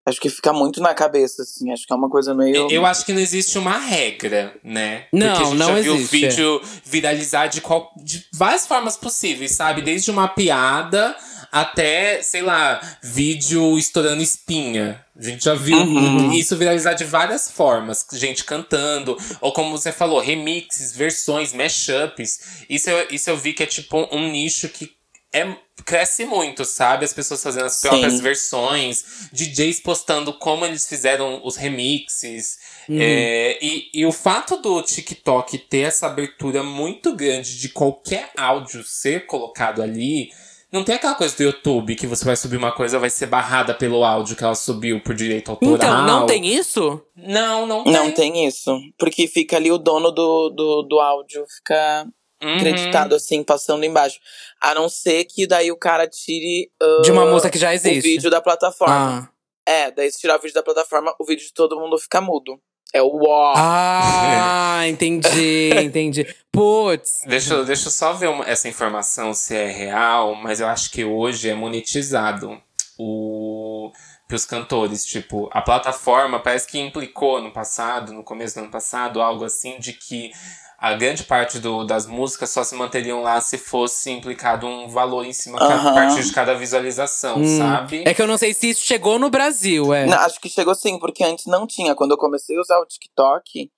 Acho que fica muito na cabeça, assim. Acho que é uma coisa meio. Eu, acho que não existe uma regra, né? Não, Porque a gente não já viu existe, é. vídeo viralizar de, qual, de várias formas possíveis, sabe? Desde uma piada até, sei lá, vídeo estourando espinha. A gente já viu Uhum. isso viralizar de várias formas. Gente cantando, ou como você falou, remixes, versões, mashups. Isso eu, isso eu vi que é tipo um nicho que é, cresce muito, sabe? As pessoas fazendo as Sim. próprias versões, DJs postando como eles fizeram os remixes. É, e, e o fato do TikTok ter essa abertura muito grande de qualquer áudio ser colocado ali. Não tem aquela coisa do YouTube que você vai subir uma coisa vai ser barrada pelo áudio que ela subiu por direito autoral. Então, não tem isso? Não, não tem. Não tem isso. Porque fica ali o dono do, do, do áudio, fica Uhum. acreditado assim, passando embaixo. A não ser que daí o cara tire ah, De uma música que já o existe. vídeo da plataforma. Ah. É, daí se tirar o vídeo da plataforma, o vídeo de todo mundo fica mudo. É o ó. Ah, entendi, entendi. Putz. Deixa, eu- deixa eu só ver uma- essa informação se é real, mas eu acho que hoje é monetizado o pros cantores, tipo, a plataforma parece que implicou no passado, no começo do ano passado, algo assim de que a grande parte do, das músicas só se manteriam lá se fosse implicado um valor em cima a partir de cada visualização, Hum. sabe? É que eu não sei se isso chegou no Brasil, é. Não, acho que chegou sim, porque antes não tinha. Quando eu comecei a usar o TikTok,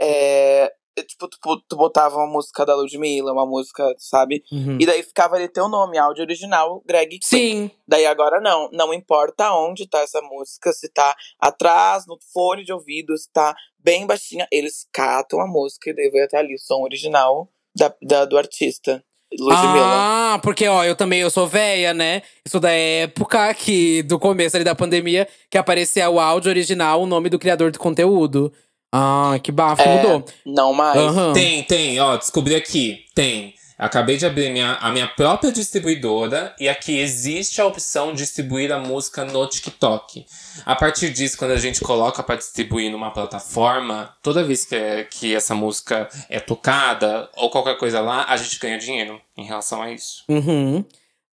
é, tipo, tu, tu botava uma música da Ludmilla, uma música, sabe? Uhum. E daí ficava ali teu nome, áudio original, Greg. Sim. Daí agora não, não importa onde tá essa música, se tá atrás, no fone de ouvido, se tá bem baixinha, eles catam a música e daí vai até ali o som original da, da- do artista, Ludmilla. Ah, porque ó, eu também eu sou véia, né? Eu sou da época que do começo ali da pandemia que aparecia o áudio original, o nome do criador do conteúdo. Ah, que bafo, É, mudou. Não mais. Aham. Tem, tem, ó, descobri aqui. Tem. Acabei de abrir minha, a minha própria distribuidora e aqui existe a opção de distribuir a música no TikTok. A partir disso, quando a gente coloca para distribuir numa plataforma, toda vez que, é- que essa música é tocada ou qualquer coisa lá, a gente ganha dinheiro em relação a isso. Uhum.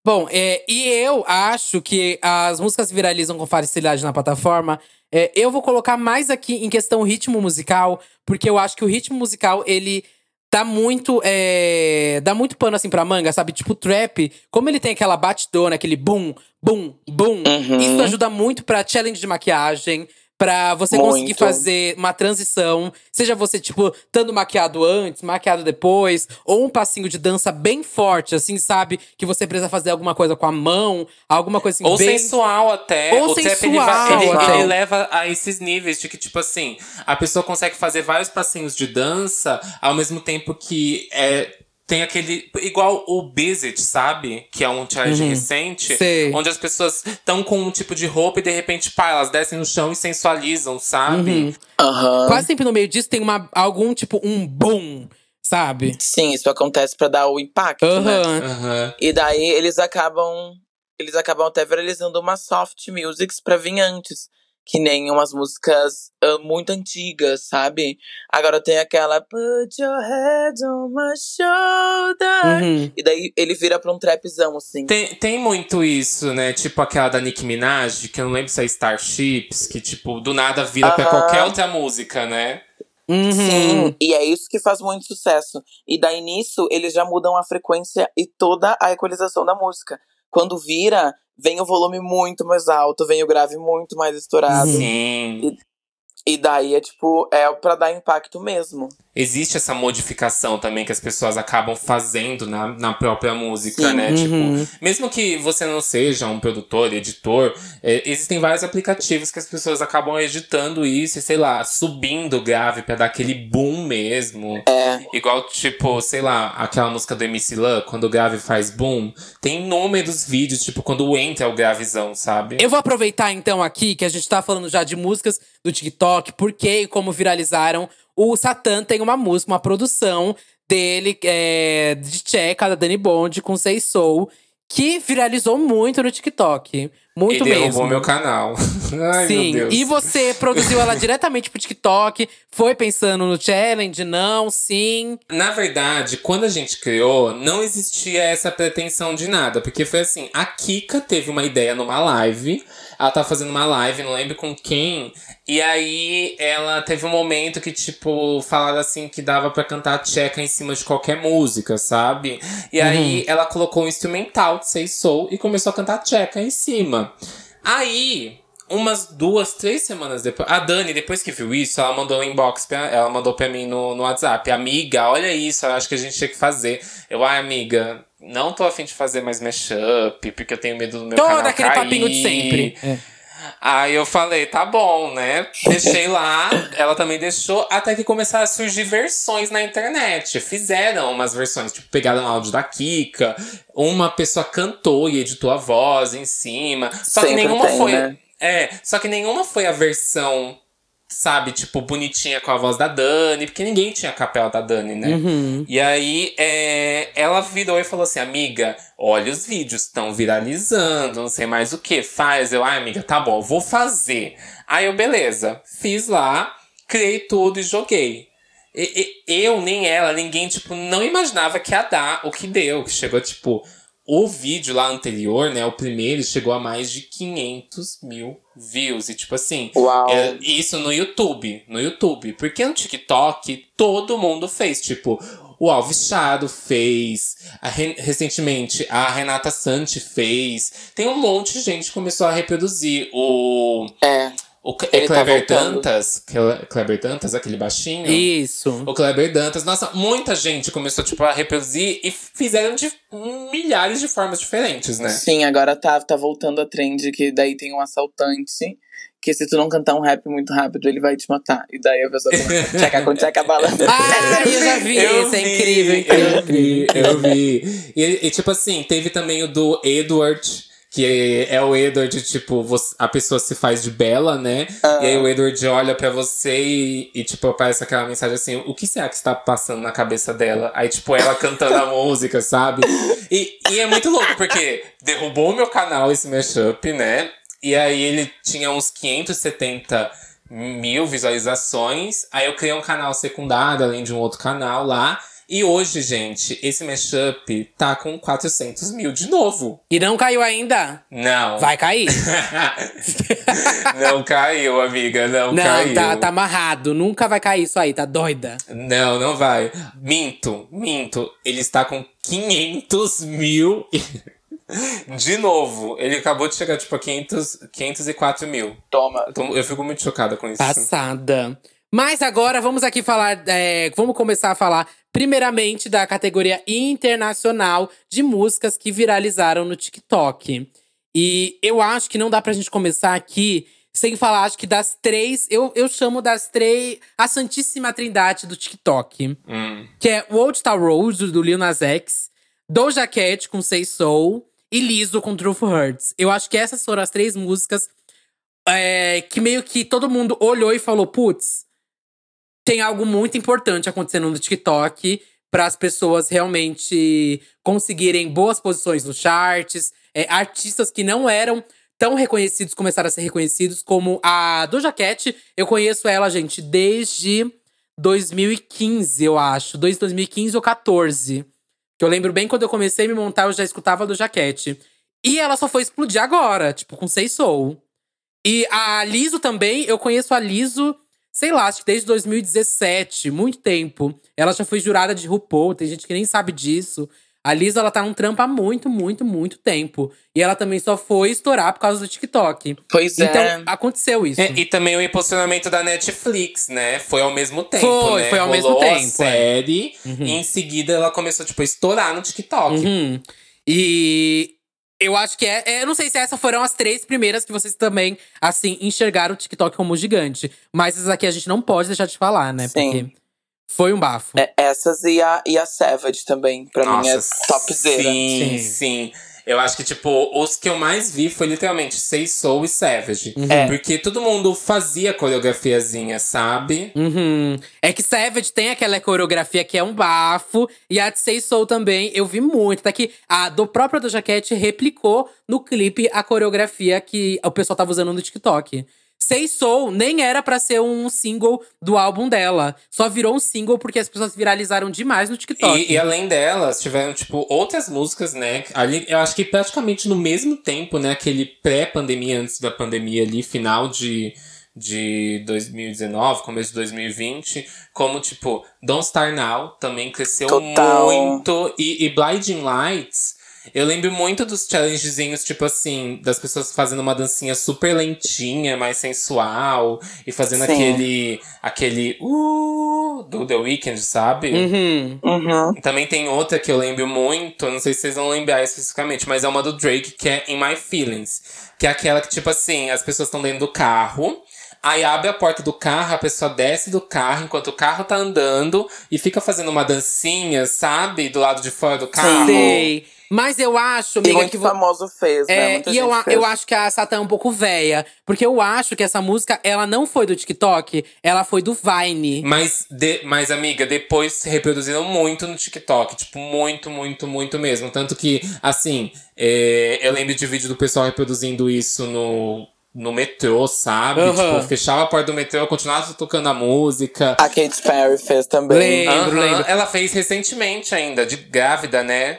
Bom, é, e eu acho que as músicas viralizam com facilidade na plataforma. É, eu vou colocar mais aqui em questão ritmo musical, porque eu acho que o ritmo musical, ele dá muito. é, dá muito pano assim pra manga, sabe? Tipo, o trap, como ele tem aquela batidona, aquele boom, boom, boom. Uhum. Isso ajuda muito pra challenge de maquiagem, Pra você Muito. conseguir fazer uma transição. Seja você, tipo, estando maquiado antes, maquiado depois. Ou um passinho de dança bem forte, assim, sabe? Que você precisa fazer alguma coisa com a mão. Alguma coisa assim, Ou bem… sensual até. Ou o trap, ele, sensual vai- ele- até. ele leva a esses níveis de que, tipo assim, a pessoa consegue fazer vários passinhos de dança ao mesmo tempo que é. Tem aquele. Igual o Bizit, sabe? Que é um challenge Uhum. recente. Sei. Onde as pessoas estão com um tipo de roupa e de repente, pá, elas descem no chão e sensualizam, sabe? Uhum. Aham. Quase sempre no meio disso tem uma, algum, tipo, um boom, sabe? Sim, isso acontece pra dar o impacto, né? Aham. Aham. E daí eles acabam. Eles acabam até viralizando umas soft musics pra vir antes. Que nem umas músicas ah, muito antigas, sabe? Agora tem aquela Put your head on my shoulder. Uhum. E daí ele vira pra um trapzão, assim. Tem, tem muito isso, né? Tipo aquela da Nicki Minaj, que eu não lembro se é Starships, que, tipo, do nada vira pra Aham. qualquer outra música, né? Uhum. Sim, e é isso que faz muito sucesso. E daí nisso, eles já mudam a frequência e toda a equalização da música. Quando vira, vem o volume muito mais alto, vem o grave muito mais estourado. Sim. E daí é tipo, é pra dar impacto mesmo. Existe essa modificação também que as pessoas acabam fazendo na, na própria música, Sim. né? Uhum. Tipo, mesmo que você não seja um produtor, editor, é, existem vários aplicativos que as pessoas acabam editando isso e, sei lá, subindo o grave pra dar aquele boom mesmo. É. Igual, tipo, sei lá, aquela música do MC Lan, quando o grave faz boom, tem inúmeros vídeos, tipo, quando entra o gravezão, sabe? Eu vou aproveitar então aqui que a gente tá falando já de músicas do TikTok, porque e como viralizaram. O Satan tem uma música, uma produção dele, é, de Tcheca, da Dani Bond, com Sei Soul, que viralizou muito no TikTok. Muito e derrubou mesmo. meu canal. Ai, Sim, meu e você produziu ela diretamente pro TikTok? Foi pensando no challenge? Não, sim. Na verdade, quando a gente criou, não existia essa pretensão de nada. Porque foi assim, a Kika teve uma ideia numa live. Ela tá fazendo uma live, não lembro com quem. E aí, ela teve um momento que, tipo, falaram assim que dava pra cantar tcheca em cima de qualquer música, sabe? E aí, ela colocou um instrumental de Sei Soul e começou a cantar tcheca em cima. Aí, umas duas, três semanas depois. A Dani, depois que viu isso, ela mandou um inbox pra, ela mandou pra mim no, no WhatsApp. Amiga, olha isso, eu acho que a gente tinha que fazer. Eu, ai, amiga, não tô afim de fazer mais mashup, porque eu tenho medo do meu Todo canal aquele cair. papinho de sempre. É. Aí eu falei, tá bom, né? Deixei lá, ela também deixou, até que começaram a surgir versões na internet. Fizeram umas versões, tipo, pegaram áudio da Kika, uma pessoa cantou e editou a voz em cima. Só que Sempre nenhuma tem, foi. né? É, só que nenhuma foi a versão, sabe, tipo, bonitinha com a voz da Dani, porque ninguém tinha a capela da Dani, né? Uhum. E aí, é, ela virou e falou assim: Amiga, olha os vídeos, estão viralizando, não sei mais o que, faz. Eu, ai, amiga, tá bom, vou fazer. Aí eu, beleza, fiz lá, criei tudo e joguei. E- e- eu, nem ela, ninguém, tipo, não imaginava que ia dar o que deu, que chegou, tipo. O vídeo lá anterior, né, o primeiro, chegou a mais de 500 mil views. E, tipo assim, Uau. é, isso no YouTube, no YouTube. Porque no TikTok todo mundo fez. Tipo, o Alves Chado fez. a recentemente, a Renata Santi fez. Tem um monte de gente que começou a reproduzir. O, É. o K- Ele tá Kleber. Dantas. Cle- Kleber Dantas, aquele baixinho. Isso. O Kleber Dantas, nossa, muita gente começou tipo, a reproduzir e fizeram de milhares de formas diferentes, né? Sim, agora tá, tá voltando a trend que daí tem um assaltante. Que se tu não cantar um rap muito rápido, ele vai te matar. E daí a pessoa começa a tcheca com tcheca balando. Ah, eu já vi esse, é incrível, incrível, Eu incrível. vi, eu vi. E, e, tipo assim, teve também o do Edward. Que é, o Edward, tipo, a pessoa se faz de bela, né? E aí o Edward olha pra você e, e, tipo, aparece aquela mensagem assim: o que será que está passando na cabeça dela? Aí, tipo, ela cantando a música, sabe? E, e é muito louco, porque derrubou o meu canal esse mashup, né? E aí ele tinha uns 570 mil visualizações. Aí eu criei um canal secundário, além de um outro canal lá. E hoje, gente, esse mashup tá com 400 mil de novo. E não caiu ainda? Não. Vai cair. não caiu, amiga, não, Não, caiu. tá, tá amarrado. Nunca vai cair isso aí, tá doida. Não, não vai. Minto, minto. Ele está com 500 mil. De novo, ele acabou de chegar, tipo, a 500, 504 mil. Toma. Eu fico muito chocada com isso. Passada. Mas agora vamos aqui falar. é, vamos começar a falar, primeiramente, da categoria internacional de músicas que viralizaram no TikTok. E eu acho que não dá pra gente começar aqui sem falar, acho que das três. Eu, eu chamo das três. A Santíssima Trindade do TikTok. Hum. Que é o Old Town Road, do Lil Nas X. Doja Cat com Say Soul. E Lizzo com Truth Hurts. Eu acho que essas foram as três músicas é, que meio que todo mundo olhou e falou: putz, tem algo muito importante acontecendo no TikTok para as pessoas realmente conseguirem boas posições nos charts. É, artistas que não eram tão reconhecidos começaram a ser reconhecidos, como a Doja Cat. Eu conheço ela, gente, desde 2015, eu acho. Desde 2015 ou 14. Que eu lembro bem quando eu comecei a me montar, eu já escutava a Doja Cat. E ela só foi explodir agora, tipo, com Sei Soul. E a Liso também, eu conheço a Liso, sei lá, acho que desde 2017, muito tempo. Ela já foi jurada de RuPaul, tem gente que nem sabe disso. A Liso, ela tá num trampo há muito, muito, muito tempo. E ela também só foi estourar por causa do TikTok. Pois Então, é. aconteceu isso. É, e também o impulsionamento da Netflix, né? Foi ao mesmo tempo, Foi, né? foi ao mesmo Rolou tempo, a é. série e em seguida ela começou, tipo, a estourar no TikTok. Uhum. E eu acho que é, é. Eu não sei se essas foram as três primeiras que vocês também, assim, enxergaram o TikTok como gigante. Mas essas aqui a gente não pode deixar de falar, né? Sim. Porque foi um bafo. É, essas e a, e a Savage também, pra mim, é topzera. Sim, Sim. sim. Eu acho que, tipo, os que eu mais vi foi literalmente Say Soul e Savage. É. Porque todo mundo fazia coreografiazinha, sabe? Uhum. É que Savage tem aquela coreografia que é um bafo. E a de Say Soul também, eu vi muito. Tá que a do próprio Doja Cat replicou no clipe a coreografia que o pessoal tava usando no TikTok. Say Soul nem era pra ser um single do álbum dela. Só virou um single porque as pessoas viralizaram demais no TikTok. E, e além delas, tiveram, tipo, outras músicas, né? Ali, eu acho que praticamente no mesmo tempo, né? Aquele pré-pandemia, antes da pandemia ali, final de, de 2019, começo de 2020. Como, tipo, Don't Star Now também cresceu Total. muito. E, e Blinding Lights… Eu lembro muito dos challengezinhos, tipo assim, das pessoas fazendo uma dancinha super lentinha, mais sensual, e fazendo Sim. aquele. aquele. Uh, do The Weeknd, sabe? Uhum. Uhum. Também tem outra que eu lembro muito, não sei se vocês vão lembrar especificamente, mas é uma do Drake, que é In My Feelings. Que é aquela que, tipo assim, as pessoas estão dentro do carro, aí abre a porta do carro, a pessoa desce do carro enquanto o carro tá andando e fica fazendo uma dancinha, sabe? Do lado de fora do carro. Sei. Mas eu acho, E amiga, muito que vo- famoso fez, né? É, Muita e eu, fez. eu acho que a Satã é um pouco velha. Porque eu acho que essa música, ela não foi do TikTok, ela foi do Vine. Mas, de, mas, amiga, depois se reproduziram muito no TikTok. Tipo, muito, muito, muito mesmo. Tanto que, assim, é, eu lembro de vídeo do pessoal reproduzindo isso no, no metrô, sabe? Aham. Tipo, fechava a porta do metrô, continuava tocando a música. A Katy Perry fez também. Lembro, Aham, lembro. Ela fez recentemente ainda, de grávida, né?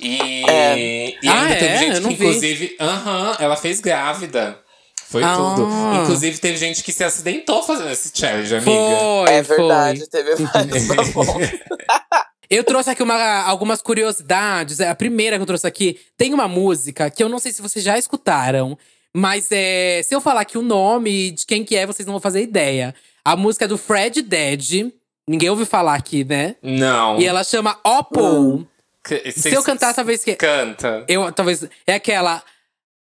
E, É. e Ah, ainda é? teve gente que, inclusive, aham, ela fez grávida. Foi Ah. tudo. Inclusive, teve gente que se acidentou fazendo esse challenge, amiga. Foi, É foi. verdade, teve vários. Eu trouxe aqui uma- algumas curiosidades. A primeira que eu trouxe aqui tem uma música que eu não sei se vocês já escutaram, mas é, se eu falar aqui o nome de quem que é, vocês não vão fazer ideia. A música é do Fred Dead. Ninguém ouviu falar aqui, né? Não. E ela chama Oppo. C- Se eu cantar, talvez que. Canta. Eu talvez. É aquela.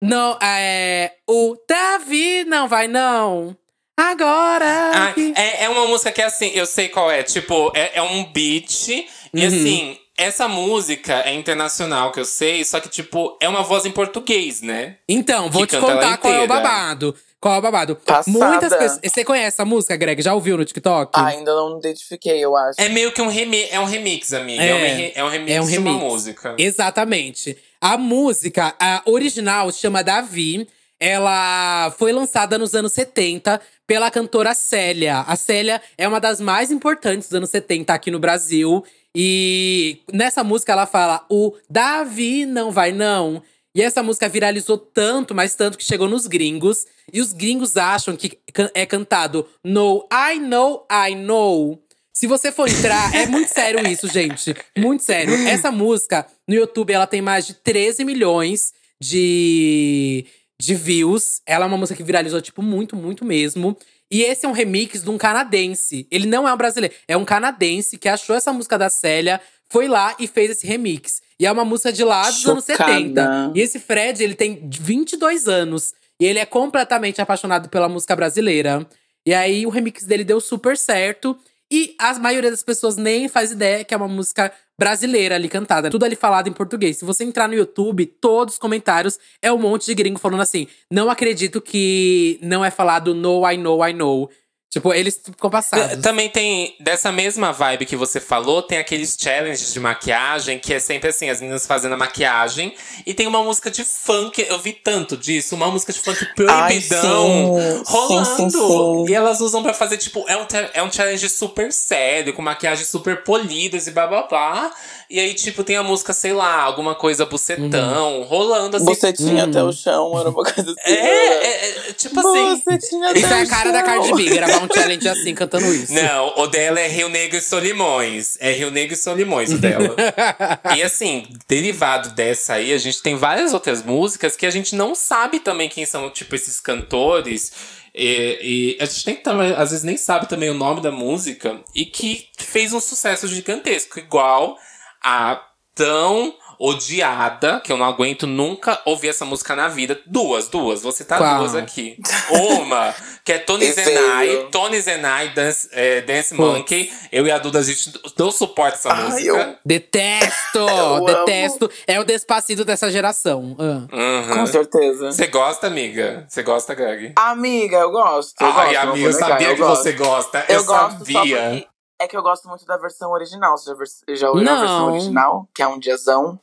Não, é. O Davi não vai, não. Agora. Ah, é, é uma música que é assim, eu sei qual é. Tipo, é, é um beat. E Uhum. assim, essa música é internacional, que eu sei, só que, tipo, é uma voz em português, né? Então, vou que te contar qual é o babado. Qual é o babado? Passada. Muitas pessoas. Você conhece a música, Greg? Já ouviu no TikTok? Ainda não identifiquei, eu acho. É meio que um, remi é um remix, amiga. É, É, um, re- é um remix é um de uma remix. música. Exatamente. A música, a original, se chama Davi. Ela foi lançada nos anos 70 pela cantora Célia. A Célia é uma das mais importantes dos anos 70 aqui no Brasil. E nessa música ela fala: O Davi não vai, não. E essa música viralizou tanto, mas tanto que chegou nos gringos. E os gringos acham que é cantado No, I know, I know. Se você for entrar, é muito sério isso, gente. Muito sério. Essa música, no YouTube, ela tem mais de 13 milhões de, de views. Ela é uma música que viralizou, tipo, muito, muito mesmo. E esse é um remix de um canadense. Ele não é um brasileiro, é um canadense que achou essa música da Célia, foi lá e fez esse remix. E é uma música de lá dos anos Chocada. 70. E esse Fred, ele tem 22 anos. E ele é completamente apaixonado pela música brasileira. E aí o remix dele deu super certo. E a maioria das pessoas nem faz ideia que é uma música brasileira ali cantada. Tudo ali falado em português. Se você entrar no YouTube, todos os comentários é um monte de gringo falando assim: não acredito que não é falado no, I know, I know. Tipo, eles ficam passados. Também tem, dessa mesma vibe que você falou, tem aqueles challenges de maquiagem, que é sempre assim, as meninas fazendo a maquiagem. E tem uma música de funk, eu vi tanto disso, uma música de funk proibidão sim. rolando. Sim, sim, sim. E elas usam pra fazer, tipo, é um, é um challenge super sério, com maquiagem super polidas e blá blá blá. E aí, tipo, tem a música, sei lá, alguma coisa bucetão, rolando assim. Bocetinha até o chão, era uma coisa assim. É, é, é, tipo assim. Bocetinha até Isso é a cara da chão. Cardi B, gravar um challenge assim, cantando isso. Não, o dela é Rio Negro e Solimões. É Rio Negro e Solimões o dela. e assim, derivado dessa aí, a gente tem várias outras músicas que a gente não sabe também quem são, tipo, esses cantores. E, e a gente tem que também, às vezes nem sabe também o nome da música. E que fez um sucesso gigantesco. Igual a tão odiada, que eu não aguento nunca ouvir essa música na vida. Duas, duas. Vou citar Qual? duas aqui. Uma, que é Tony Zenai. Tony Zenai, Dance, é, Dance Monkey. Eu e a Duda, a gente não suporta essa Ai, música. eu- Detesto! Eu detesto. É o despacito dessa geração. Ah. Uhum. Com certeza. Você gosta, amiga? Você gosta, Greg? Amiga, eu gosto. Eu Ai, gosto, amiga, eu sabia eu que gosto. você gosta. Eu, Eu gosto só sabia. porque é que eu gosto muito da versão original. Você já, já ouviu a versão original? Que é um diazão.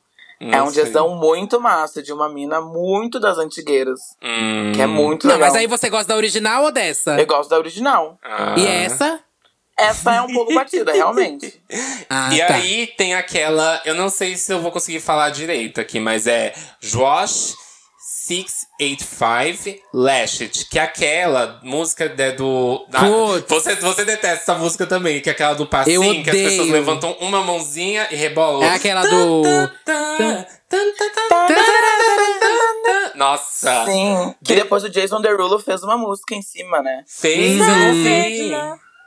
É Não um sei. diazão muito massa, de uma mina muito das antigueiras. Hum. Que é muito Não, legal. mas aí você gosta da original ou dessa? Eu gosto da original. Ah. E essa? Essa é um pouco batida, realmente. Ah, E tá. aí tem aquela. Eu não sei se eu vou conseguir falar direito aqui, mas é Josh 685 Lashed, que é aquela música de- do. da- você, você detesta essa música também, que é aquela do passinho, que as pessoas levantam uma mãozinha e rebolam. É aquela do. Nossa! Sim. Que depois o Jason Derulo fez uma música em cima, né? Fez, eu vi.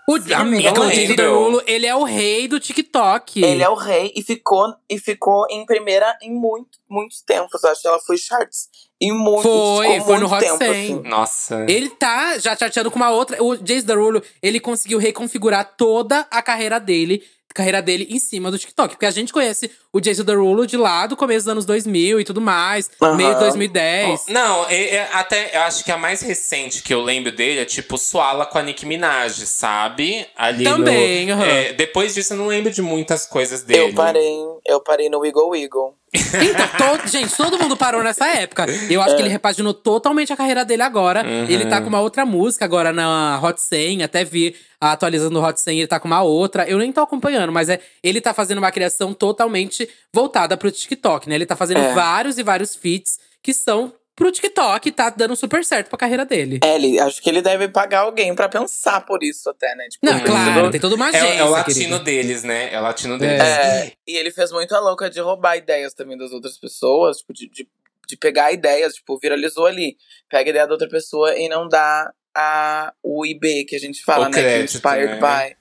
O, amiga, amiga, eu o Jason. Derulo, ele é o rei do TikTok. Ele é o rei e ficou, e ficou em primeira em muito, muitos tempos. Acho que ela foi charts em muito, Foi, ficou foi no Hot tempo, 100. assim. Nossa. Ele tá já chateando com uma outra. O Jason Derulo, ele conseguiu reconfigurar toda a carreira dele. Carreira dele em cima do TikTok. Porque a gente conhece o Jason Derulo de lá do começo dos anos 2000 e tudo mais. Aham. Meio de 2010. Não, é- é até eu acho que a mais recente que eu lembro dele é tipo Suala com a Nicki Minaj, sabe? Ali no- Também, aham. é, depois disso eu não lembro de muitas coisas dele. Eu parei, eu parei no Wiggle Wiggle. Então, to- gente, todo mundo parou nessa época. Eu acho que ele repaginou totalmente a carreira dele agora. Ele tá com uma outra música agora na Hot 100. Até vi atualizando o Hot 100, ele tá com uma outra. Eu nem tô acompanhando, mas é ele tá fazendo uma criação totalmente voltada pro TikTok, né? Ele tá fazendo É. vários e vários feats que são pro TikTok. Tá dando super certo pra carreira dele. É, ele, acho que ele deve pagar alguém pra pensar por isso até, né? Tipo, Não, claro, tem toda uma É, agência, é o latino querida. deles, né? É o latino deles. É, e ele fez muito a louca de roubar ideias também das outras pessoas, tipo, de, de, de pegar ideias, tipo, viralizou ali. Pega a ideia da outra pessoa e não dá a, o IB que a gente fala, O né? que é crédito, Inspired né? by.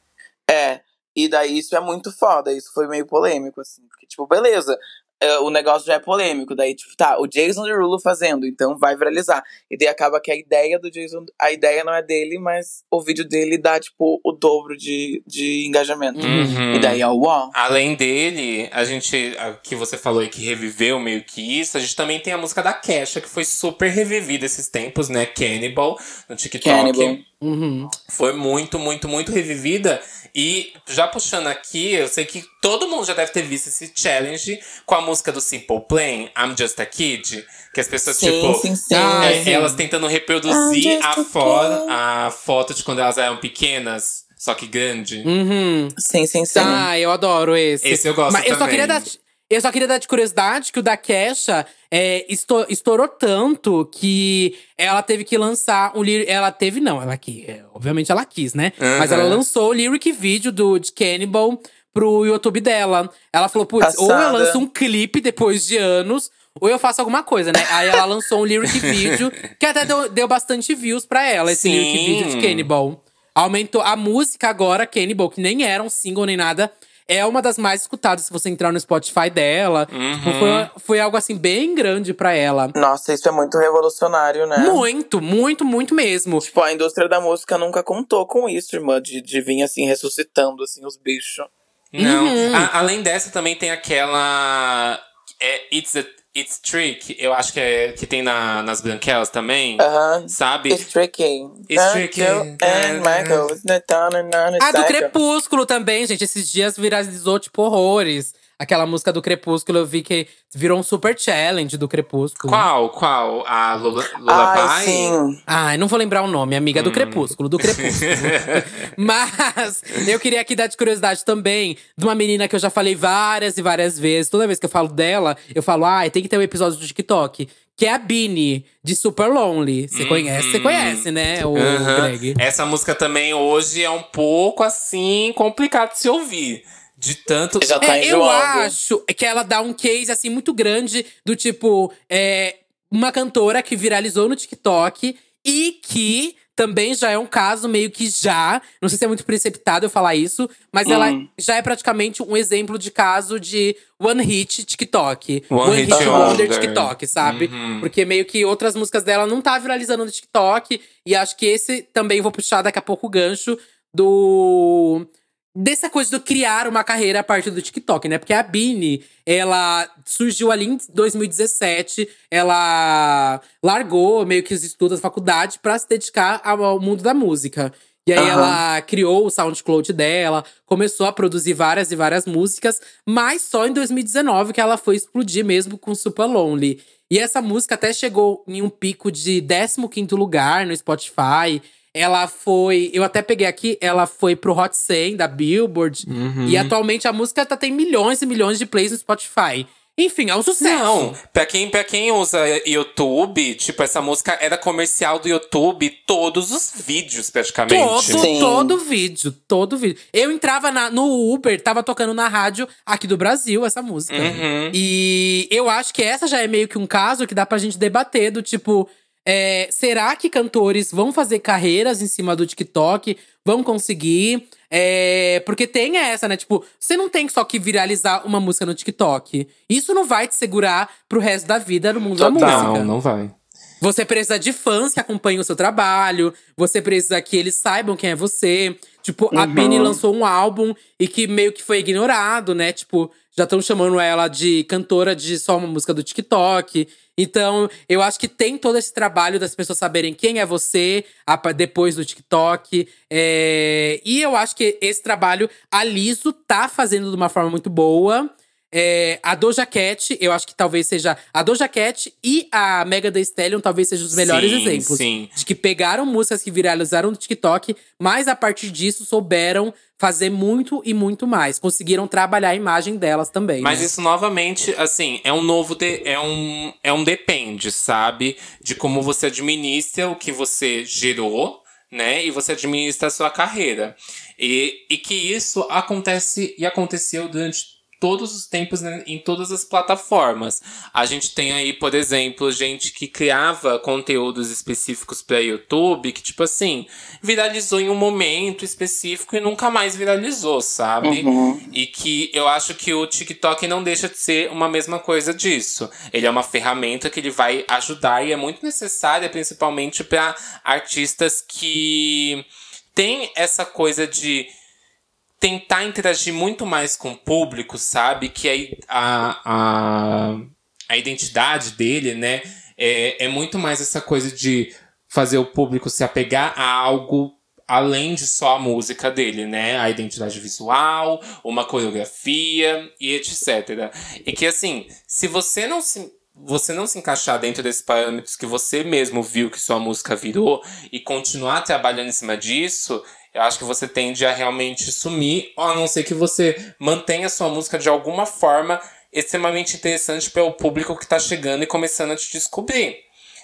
É. E daí isso é muito foda, isso foi meio polêmico, assim. Porque, tipo, beleza. É, O negócio já é polêmico, daí, tipo, tá, o Jason Derulo fazendo, então vai viralizar. E daí acaba que a ideia do Jason, a ideia não é dele, mas o vídeo dele dá, tipo, o dobro de, de engajamento. Uhum. E daí é o uau. Além dele, a gente, a, que você falou aí que reviveu meio que isso, a gente também tem a música da Kesha, que foi super revivida esses tempos, né? Cannibal, no TikTok. Cannibal. Uhum. Foi muito, muito, muito revivida. E já puxando aqui, eu sei que todo mundo já deve ter visto esse challenge com a música do Simple Plan, I'm Just a Kid. Que as pessoas, Sim, tipo. sim, sim. É, sim. elas tentando reproduzir a, a fo kid. a foto de quando elas eram pequenas, só que grande. Uhum. Sim, sim, sim. Ah, eu adoro esse. Esse eu gosto Mas eu só também. queria dar. Eu só queria dar de curiosidade que o da Kesha é, estourou tanto que ela teve que lançar um lyric. Ela teve, não, ela que. É, obviamente ela quis, né? Uhum. Mas ela lançou o lyric vídeo do de Cannibal pro YouTube dela. Ela falou, putz, ou eu lanço um clipe depois de anos, ou eu faço alguma coisa, né? Aí ela lançou um lyric vídeo que até deu, deu bastante views pra ela, esse Sim. lyric vídeo de Cannibal. Aumentou a música agora, Cannibal, que nem era um single nem nada é uma das mais escutadas se você entrar no Spotify dela. Uhum. Tipo, foi, foi algo assim bem grande para ela. Nossa, isso é muito revolucionário, né? Muito, muito, muito mesmo. Tipo, a indústria da música nunca contou com isso, irmã, de, de vir assim ressuscitando assim os bichos. Não. Uhum. A, além dessa, também tem aquela. É, It's a It's Trick, eu acho que, é, que tem na, nas branquelas também. Uh -huh. Sabe? It's Tricky. It's Tricky. And Michael. Ah, do Crepúsculo também, gente. Esses dias viralizou, tipo, horrores. Aquela música do Crepúsculo, eu vi que virou um super challenge do Crepúsculo. Qual? Qual? A Lula, Lullaby? sim. Ai, não vou lembrar o nome, amiga do hum. Crepúsculo, do Crepúsculo. Mas eu queria aqui dar de curiosidade também de uma menina que eu já falei várias e várias vezes. Toda vez que eu falo dela, eu falo, ai, ah, tem que ter um episódio do TikTok que é a Bini, de Super Lonely. Você uhum. conhece? Você conhece, né, o uhum. Greg? Essa música também hoje é um pouco assim complicado de se ouvir. De tanto. Já tá é, eu acho que ela dá um case assim muito grande do tipo. É, uma cantora que viralizou no TikTok e que também já é um caso meio que já. Não sei se é muito precipitado eu falar isso, mas ela hum. já é praticamente um exemplo de caso de one hit TikTok. One, one hit, hit wonder TikTok, sabe? Uhum. Porque meio que outras músicas dela não tá viralizando no TikTok. E acho que esse também vou puxar daqui a pouco o gancho do dessa coisa do criar uma carreira a partir do TikTok, né? Porque a Bini, ela surgiu ali em 2017, ela largou meio que os estudos da faculdade para se dedicar ao mundo da música. E aí uhum. ela criou o SoundCloud dela, começou a produzir várias e várias músicas, mas só em 2019 que ela foi explodir mesmo com Super Lonely. E essa música até chegou em um pico de 15º lugar no Spotify. Ela foi. Eu até peguei aqui, ela foi pro Hot 100 da Billboard. Uhum. E atualmente a música tá, tem milhões e milhões de plays no Spotify. Enfim, é um sucesso. Não, pra quem, pra quem usa YouTube, tipo, essa música era comercial do YouTube, todos os vídeos, praticamente. Todo, Sim. todo vídeo, todo vídeo. Eu entrava na, no Uber, tava tocando na rádio aqui do Brasil essa música. Uhum. E eu acho que essa já é meio que um caso que dá pra gente debater do tipo. É, será que cantores vão fazer carreiras em cima do TikTok? Vão conseguir? É, porque tem essa, né? Tipo, você não tem só que viralizar uma música no TikTok. Isso não vai te segurar pro resto da vida no mundo Total, da música. Não, não vai. Você precisa de fãs que acompanhem o seu trabalho. Você precisa que eles saibam quem é você. Tipo, uhum. a Bini lançou um álbum e que meio que foi ignorado, né? Tipo, já estão chamando ela de cantora de só uma música do TikTok. Então, eu acho que tem todo esse trabalho das pessoas saberem quem é você depois do TikTok. É, e eu acho que esse trabalho a Liso tá fazendo de uma forma muito boa. É, a Doja Cat, eu acho que talvez seja. A Doja Cat e a Mega The Stallion talvez sejam os melhores sim, exemplos. Sim. De que pegaram músicas que viralizaram no TikTok, mas a partir disso souberam fazer muito e muito mais. Conseguiram trabalhar a imagem delas também. Mas né? isso, novamente, assim, é um novo. De, é, um, é um depende, sabe? De como você administra o que você gerou, né? E você administra a sua carreira. E, e que isso acontece e aconteceu durante todos os tempos né, em todas as plataformas. A gente tem aí, por exemplo, gente que criava conteúdos específicos para YouTube, que tipo assim, viralizou em um momento específico e nunca mais viralizou, sabe? Uhum. E que eu acho que o TikTok não deixa de ser uma mesma coisa disso. Ele é uma ferramenta que ele vai ajudar e é muito necessária, principalmente para artistas que têm essa coisa de tentar interagir muito mais com o público, sabe? Que a, a, a identidade dele, né? É, é muito mais essa coisa de fazer o público se apegar a algo além de só a música dele, né? A identidade visual, uma coreografia e etc. E que assim, se você não se você não se encaixar dentro desses parâmetros que você mesmo viu que sua música virou e continuar trabalhando em cima disso, eu acho que você tende a realmente sumir, a não ser que você mantenha sua música de alguma forma extremamente interessante para o público que está chegando e começando a te descobrir.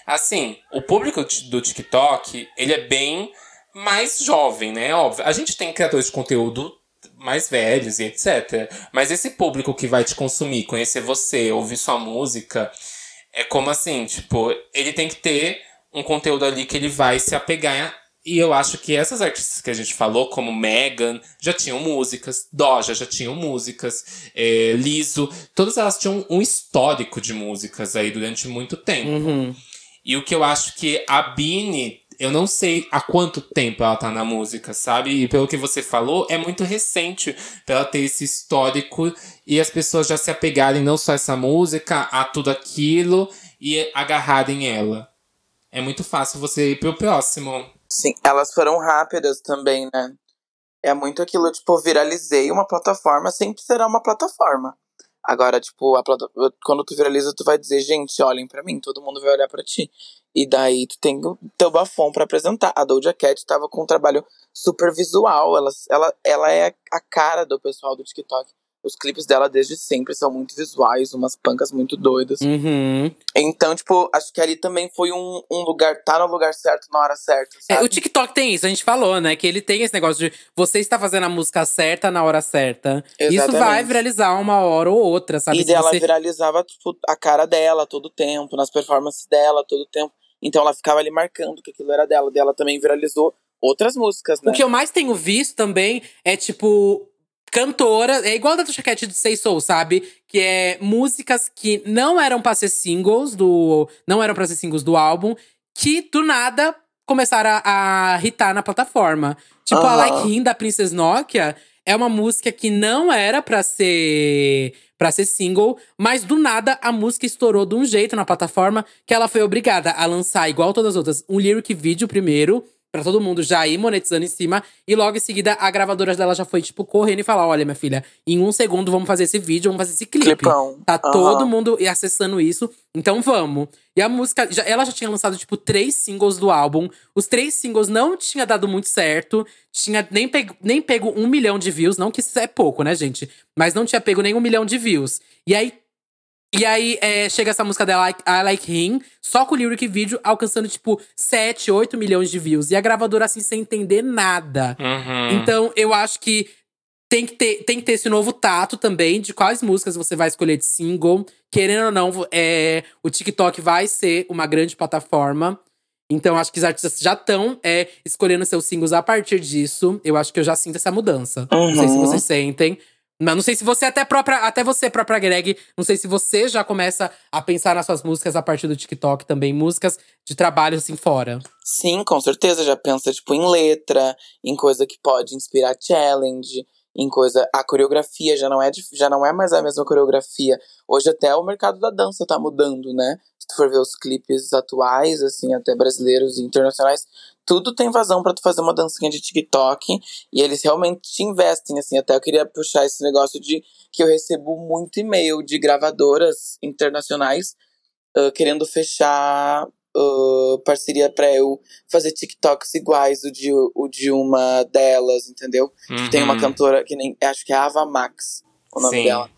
Assim, o público do TikTok, ele é bem mais jovem, né? Óbvio. A gente tem criadores de conteúdo mais velhos e etc. Mas esse público que vai te consumir, conhecer você, ouvir sua música, é como assim, tipo, ele tem que ter um conteúdo ali que ele vai se apegar. E eu acho que essas artistas que a gente falou, como Megan, já tinham músicas, Doja já tinham músicas, é, Liso, todas elas tinham um histórico de músicas aí durante muito tempo. Uhum. E o que eu acho que a Bini, eu não sei há quanto tempo ela tá na música, sabe? E pelo que você falou, é muito recente pra ela ter esse histórico e as pessoas já se apegarem não só a essa música, a tudo aquilo e agarrarem ela. É muito fácil você ir pro próximo. Sim, elas foram rápidas também, né? É muito aquilo, tipo, viralizei uma plataforma, sempre será uma plataforma. Agora, tipo, a plata... quando tu viraliza, tu vai dizer, gente, olhem para mim, todo mundo vai olhar para ti. E daí tu tem o teu bafom para apresentar. A Doja Cat tava com um trabalho super visual, ela, ela, ela é a cara do pessoal do TikTok. Os clipes dela desde sempre são muito visuais, umas pancas muito doidas. Uhum. Então, tipo, acho que ali também foi um, um lugar, tá no lugar certo na hora certa. É, o TikTok tem isso, a gente falou, né? Que ele tem esse negócio de você está fazendo a música certa na hora certa. Isso Exatamente. vai viralizar uma hora ou outra, sabe? E Se dela você- viralizava, tipo, a cara dela todo tempo, nas performances dela todo tempo. Então ela ficava ali marcando que aquilo era dela. Dela também viralizou outras músicas, né? O que eu mais tenho visto também é, tipo, cantora. É igual da Doja Cat de Say Soul, sabe? Que é músicas que não eram pra ser singles do. Não eram pra ser singles do álbum, que do nada começaram a, a hitar na plataforma. Tipo, a. Like Him da Princess Nokia é uma música que não era pra ser. Pra ser single, mas do nada a música estourou de um jeito na plataforma que ela foi obrigada a lançar, igual todas as outras, um lyric vídeo primeiro, Pra todo mundo já ir monetizando em cima. E logo em seguida, a gravadora dela já foi, tipo, correndo e falar: olha, minha filha, em um segundo vamos fazer esse vídeo, vamos fazer esse clipe. Clipão. Tá Aham. todo mundo acessando isso, então vamos. E a música, já- ela já tinha lançado, tipo, três singles do álbum. Os três singles não tinha dado muito certo. Tinha nem pego, nem pego um milhão de views. Não que isso é pouco, né, gente? Mas não tinha pego nem um milhão de views. E aí, e aí é, chega essa música dela, I, Like Him, só com o lyric vídeo, alcançando, tipo, 7, 8 milhões de views. E a gravadora, assim, sem entender nada. Uhum. Então, eu acho que tem que, ter, tem que ter esse novo tato também de quais músicas você vai escolher de single. Querendo ou não, é, o TikTok vai ser uma grande plataforma. Então, acho que os artistas já estão é, escolhendo seus singles a partir disso. Eu acho que eu já sinto essa mudança. Não sei se Uhum. vocês sentem. Mas não sei se você, até própria, até você, própria Greg, não sei se você já começa a pensar nas suas músicas a partir do TikTok também, músicas de trabalho assim fora. Sim, com certeza. Já pensa, tipo, em letra, em coisa que pode inspirar challenge, em coisa. A coreografia já não é, já não é mais a mesma coreografia. Hoje até o mercado da dança tá mudando, né? Se tu for ver os clipes atuais, assim, até brasileiros e internacionais, tudo tem vazão pra tu fazer uma dancinha de TikTok. E eles realmente te investem, assim. Até eu queria puxar esse negócio de que eu recebo muito e-mail de gravadoras internacionais ah, querendo fechar ah, parceria pra eu fazer TikToks iguais o de, o de uma delas, entendeu? Que tem uma Uhum. cantora que nem. Acho que é Ava Max o nome Sim. dela.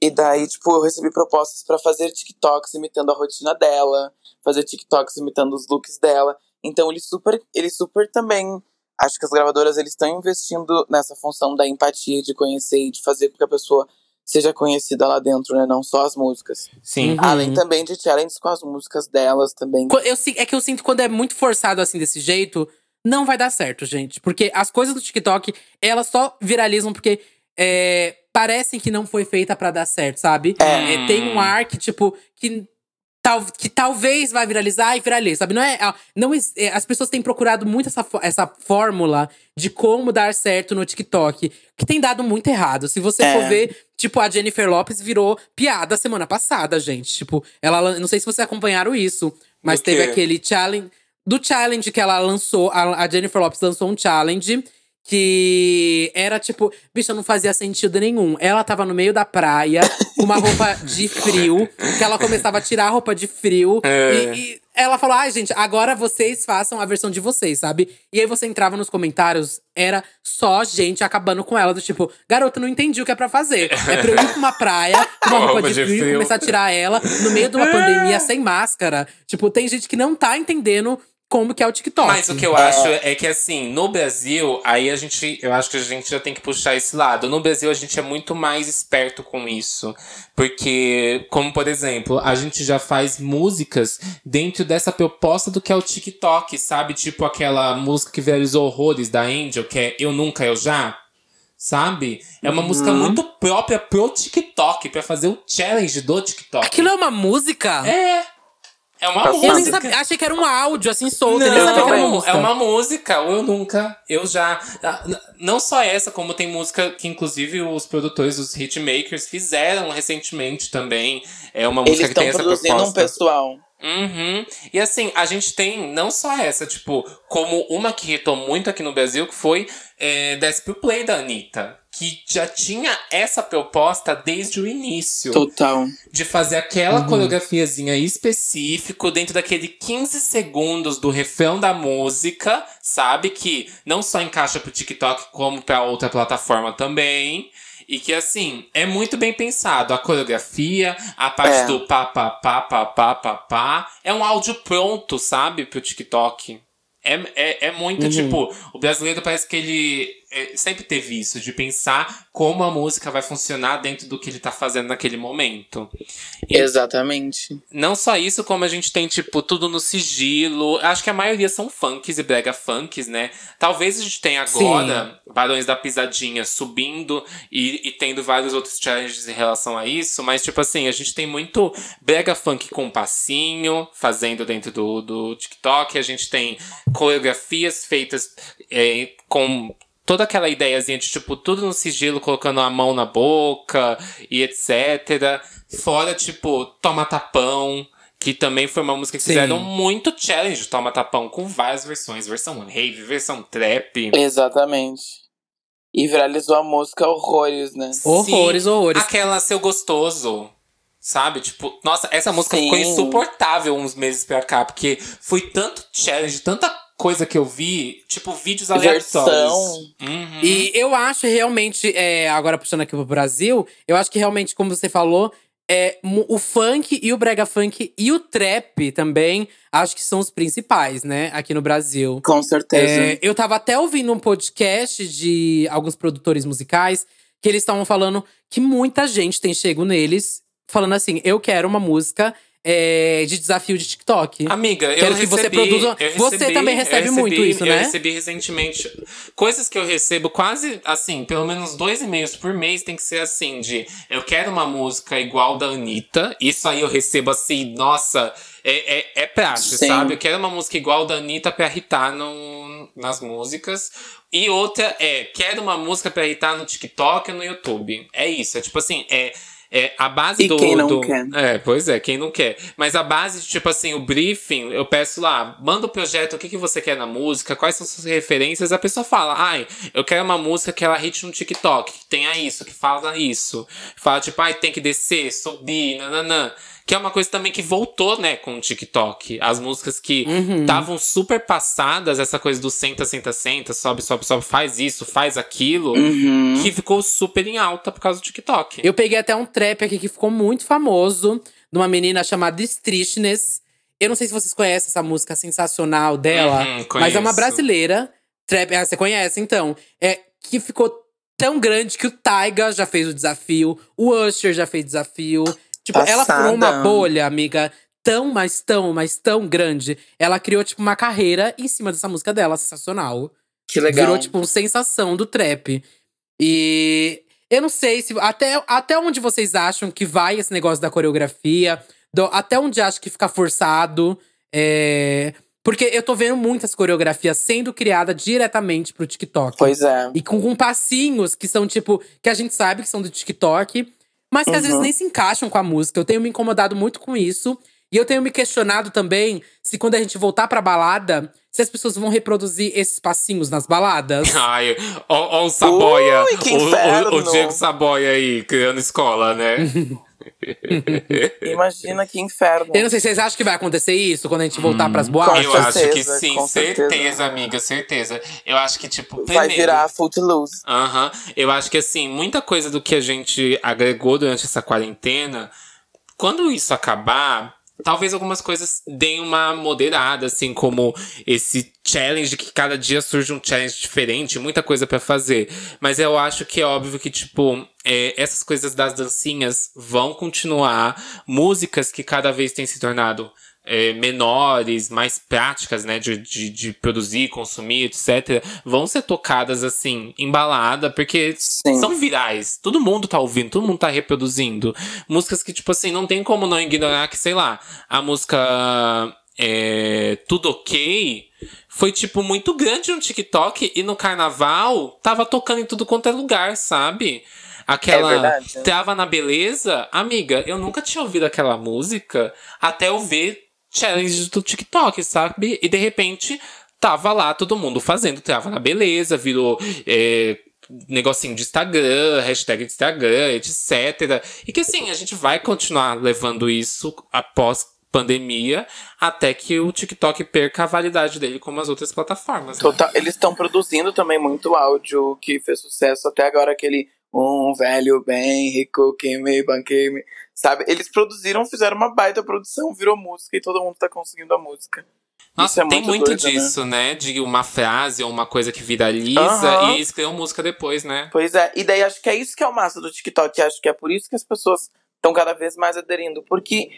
E daí, tipo, eu recebi propostas pra fazer TikToks imitando a rotina dela, fazer TikToks imitando os looks dela. Então eles super, eles super também. Acho que as gravadoras eles estão investindo nessa função da empatia, de conhecer e de fazer com que a pessoa seja conhecida lá dentro, né? Não só as músicas. Sim. Uhum. Além também de challenges com as músicas delas também. Eu, é que eu sinto quando é muito forçado assim desse jeito, não vai dar certo, gente. Porque as coisas do TikTok, elas só viralizam porque é, parecem que não foi feita pra dar certo, sabe? É. É, tem um ar que, tipo, que, tal, que talvez vai viralizar e viraliza, sabe? Não é, ah, não, é, as pessoas têm procurado muito essa, essa fórmula de como dar certo no TikTok, que tem dado muito errado. Se você É. for ver, tipo, a Jennifer Lopes virou piada semana passada, gente. Tipo, ela, não sei se vocês acompanharam isso, mas teve aquele challenge. Do challenge que ela lançou, a, a Jennifer Lopes lançou um challenge que era tipo, bicha, não fazia sentido nenhum. Ela tava no meio da praia, com uma roupa de frio, que ela começava a tirar a roupa de frio. É. E, e ela falou: ai, gente, agora vocês façam a versão de vocês, sabe? E aí você entrava nos comentários, era só gente acabando com ela, do tipo, garota, não entendi o que é pra fazer. É pra eu ir pra uma praia, com uma roupa de frio, e começar a tirar ela no meio de uma pandemia sem máscara. Tipo, tem gente que não tá entendendo como que é o TikTok. Mas o que eu acho é que, assim, no Brasil, aí a gente. Eu acho que a gente já tem que puxar esse lado. No Brasil, a gente é muito mais esperto com isso. Porque, como por exemplo, a gente já faz músicas dentro dessa proposta do que é o TikTok, sabe? Tipo aquela música que viralizou horrores da Angel, que é Eu Nunca, Eu Já. Sabe? É uma uhum. música muito própria pro TikTok, para fazer o challenge do TikTok. Aquilo é uma música? É. É uma música. Eu nem sabia, achei que era um áudio, assim, solto. Não, eu nem sabia que era uma música. É uma música, ou eu nunca. Eu já. Ah, não só essa, como tem música que, inclusive, os produtores, os hitmakers, fizeram recentemente também. É uma música Eles que tem essa proposta. Eles estão produzindo um pessoal. Uhum. E assim, a gente tem não só essa, tipo, como uma que hitou muito aqui no Brasil, que foi é, Despe Play da Anitta. Que já tinha essa proposta desde o início. Total. De fazer aquela uhum. coreografiazinha específico dentro daquele 15 segundos do refrão da música, sabe? Que não só encaixa pro TikTok, como pra outra plataforma também. E que, assim, é muito bem pensado. A coreografia, a parte é. do pá, pá, pá, pá, pá, pá, pá. É um áudio pronto, sabe, pro TikTok. É, é, é muito, uhum. tipo, o brasileiro parece que ele sempre teve isso, de pensar como a música vai funcionar dentro do que ele tá fazendo naquele momento. E Exatamente. Não só isso, como a gente tem, tipo, tudo no sigilo. Acho que a maioria são funks e brega funks, né? Talvez a gente tenha agora Sim. Barões da Pisadinha subindo e, e tendo vários outros challenges em relação a isso, mas, tipo assim, a gente tem muito brega funk com passinho, fazendo dentro do, do TikTok. A gente tem coreografias feitas é, com toda aquela ideiazinha de, tipo, tudo no sigilo, colocando a mão na boca e etc. Fora, tipo, Toma Tapão, que também foi uma música que Sim. fizeram muito challenge Toma Tapão, com várias versões. Versão rave, versão trap. Exatamente. E viralizou a música horrores, né? Horrores, Sim, horrores. Aquela Seu Gostoso. Sabe? Tipo, nossa, essa música Sim. ficou insuportável uns meses pra cá, porque foi tanto challenge, tanta coisa que eu vi, tipo, vídeos aleatórios. Uhum. E eu acho realmente, é, agora puxando aqui pro Brasil, eu acho que realmente, como você falou, é, o funk e o brega funk e o trap também, acho que são os principais, né, aqui no Brasil. Com certeza. É, eu tava até ouvindo um podcast de alguns produtores musicais que eles estavam falando que muita gente tem chego neles falando assim: eu quero uma música é, de desafio de TikTok. Amiga, Quero eu que recebi, você produza. Recebi, você também recebe recebi, muito isso, né? Eu recebi recentemente. Coisas que eu recebo quase assim, pelo menos dois e-mails por mês tem que ser assim: de eu quero uma música igual da Anitta. Isso aí eu recebo assim, nossa. É, é, é Sim. sabe? Eu quero uma música igual da Anitta pra irritar no, nas músicas. E outra é, quero uma música pra irritar no TikTok e no YouTube. É isso. É tipo assim, é é, a base e do. Quem não do, quer. É, pois é, quem não quer. Mas a base, tipo assim, o briefing, eu peço lá, manda o projeto, o que, que você quer na música, quais são suas referências. A pessoa fala, ai, eu quero uma música que ela hit no TikTok, que tenha isso, que fala isso. Fala, tipo, ai, tem que descer, subir, nananã. Que é uma coisa também que voltou, né, com o TikTok. As músicas que estavam uhum. super passadas, essa coisa do senta, senta, senta, sobe, sobe, sobe, faz isso, faz aquilo, uhum. que ficou super em alta por causa do TikTok. Eu peguei até um trap aqui que ficou muito famoso, de uma menina chamada Strishness. Eu não sei se vocês conhecem essa música sensacional dela, uhum, mas é uma brasileira. Trap, ah, você conhece então? É que ficou tão grande que o Taiga já fez o desafio, o Usher já fez o desafio. Tipo, Passada. ela furou uma bolha, amiga, tão, mas tão, mas tão grande. Ela criou, tipo, uma carreira em cima dessa música dela, sensacional. Que legal. Virou, tipo, sensação do trap. E eu não sei se. Até, até onde vocês acham que vai esse negócio da coreografia? Do, até onde acham que fica forçado? É, porque eu tô vendo muitas coreografias sendo criadas diretamente pro TikTok. Pois é. E com, com passinhos que são, tipo, que a gente sabe que são do TikTok mas que uhum. às vezes uhum. nem se encaixam com a música. Eu tenho me incomodado muito com isso. E eu tenho me questionado também se quando a gente voltar pra balada, se as pessoas vão reproduzir esses passinhos nas baladas. Ai, ó, ó o Saboia. Ui, o, o, o, Diego Saboia aí, criando escola, né? Imagina que inferno. Eu não sei, vocês acham que vai acontecer isso quando a gente voltar pras boates? Eu acho que certeza, sim, certeza, certeza. amiga, certeza. Eu acho que, tipo, Vai primeiro- virar Footloose. Aham. Eu acho que, assim, muita coisa do que a gente agregou durante essa quarentena, quando isso acabar, talvez algumas coisas deem uma moderada, assim, como esse challenge que cada dia surge um challenge diferente, muita coisa pra fazer. Mas eu acho que é óbvio que, tipo, é, essas coisas das dancinhas vão continuar. Músicas que cada vez têm se tornado é, menores, mais práticas, né, de, de, de produzir, consumir, etc., vão ser tocadas assim, embalada, porque Sim. são virais. Todo mundo tá ouvindo, todo mundo tá reproduzindo. Músicas que, tipo assim, não tem como não ignorar que, sei lá, a música é, Tudo Ok foi, tipo, muito grande no TikTok e no carnaval tava tocando em tudo quanto é lugar, sabe? Aquela É verdade. Trava na Beleza, amiga, eu nunca tinha ouvido aquela música até eu ver challenge do TikTok, sabe? E de repente tava lá todo mundo fazendo Trava na Beleza, virou é, negocinho de Instagram, hashtag de Instagram, etc. E que assim, a gente vai continuar levando isso após pandemia até que o TikTok perca a validade dele como as outras plataformas. né? Total, eles estão produzindo também muito áudio que fez sucesso até agora, aquele um velho bem rico que me banquei me. Sabe? Eles produziram, fizeram uma baita produção, virou música e todo mundo tá conseguindo a música. Nossa, é tem muito muito doido, né? disso, né? De uma frase ou uma coisa que viraliza Aham. e criam música depois, né? Pois é, e daí acho que é isso que é o massa do TikTok. Acho que é por isso que as pessoas estão cada vez mais aderindo. Porque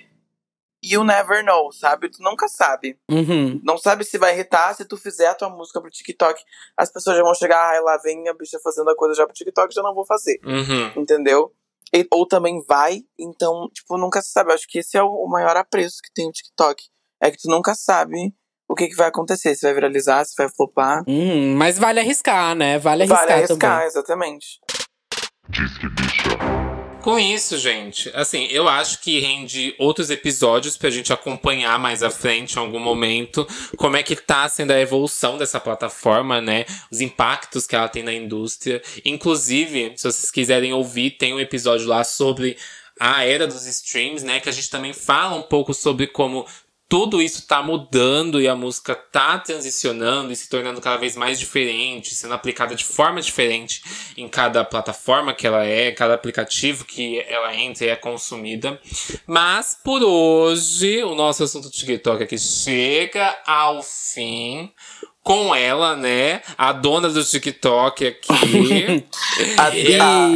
you never know, sabe? Tu nunca sabe. Uhum. Não sabe se vai irritar, se tu fizer a tua música pro TikTok, as pessoas já vão chegar, ai, lá vem a bicha fazendo a coisa já pro TikTok, já não vou fazer. Uhum. Entendeu? E- ou também vai, então, tipo, nunca se sabe. Acho que esse é o, maior apreço que tem o TikTok. É que tu nunca sabe o que, que vai acontecer, se vai viralizar, se vai flopar. Uhum. Mas vale arriscar, né? Vale arriscar, Vale arriscar, também. exatamente. Com isso, gente, assim, eu acho que rende outros episódios pra gente acompanhar mais à frente, em algum momento, como é que tá sendo a evolução dessa plataforma, né? Os impactos que ela tem na indústria. Inclusive, se vocês quiserem ouvir, tem um episódio lá sobre a era dos streams, né? Que a gente também fala um pouco sobre como tudo isso tá mudando e a música tá transicionando e se tornando cada vez mais diferente, sendo aplicada de forma diferente em cada plataforma que ela é, cada aplicativo que ela entra e é consumida. Mas por hoje, o nosso assunto TikTok aqui chega ao fim. Com ela, né? A dona do TikTok aqui. A- E- a-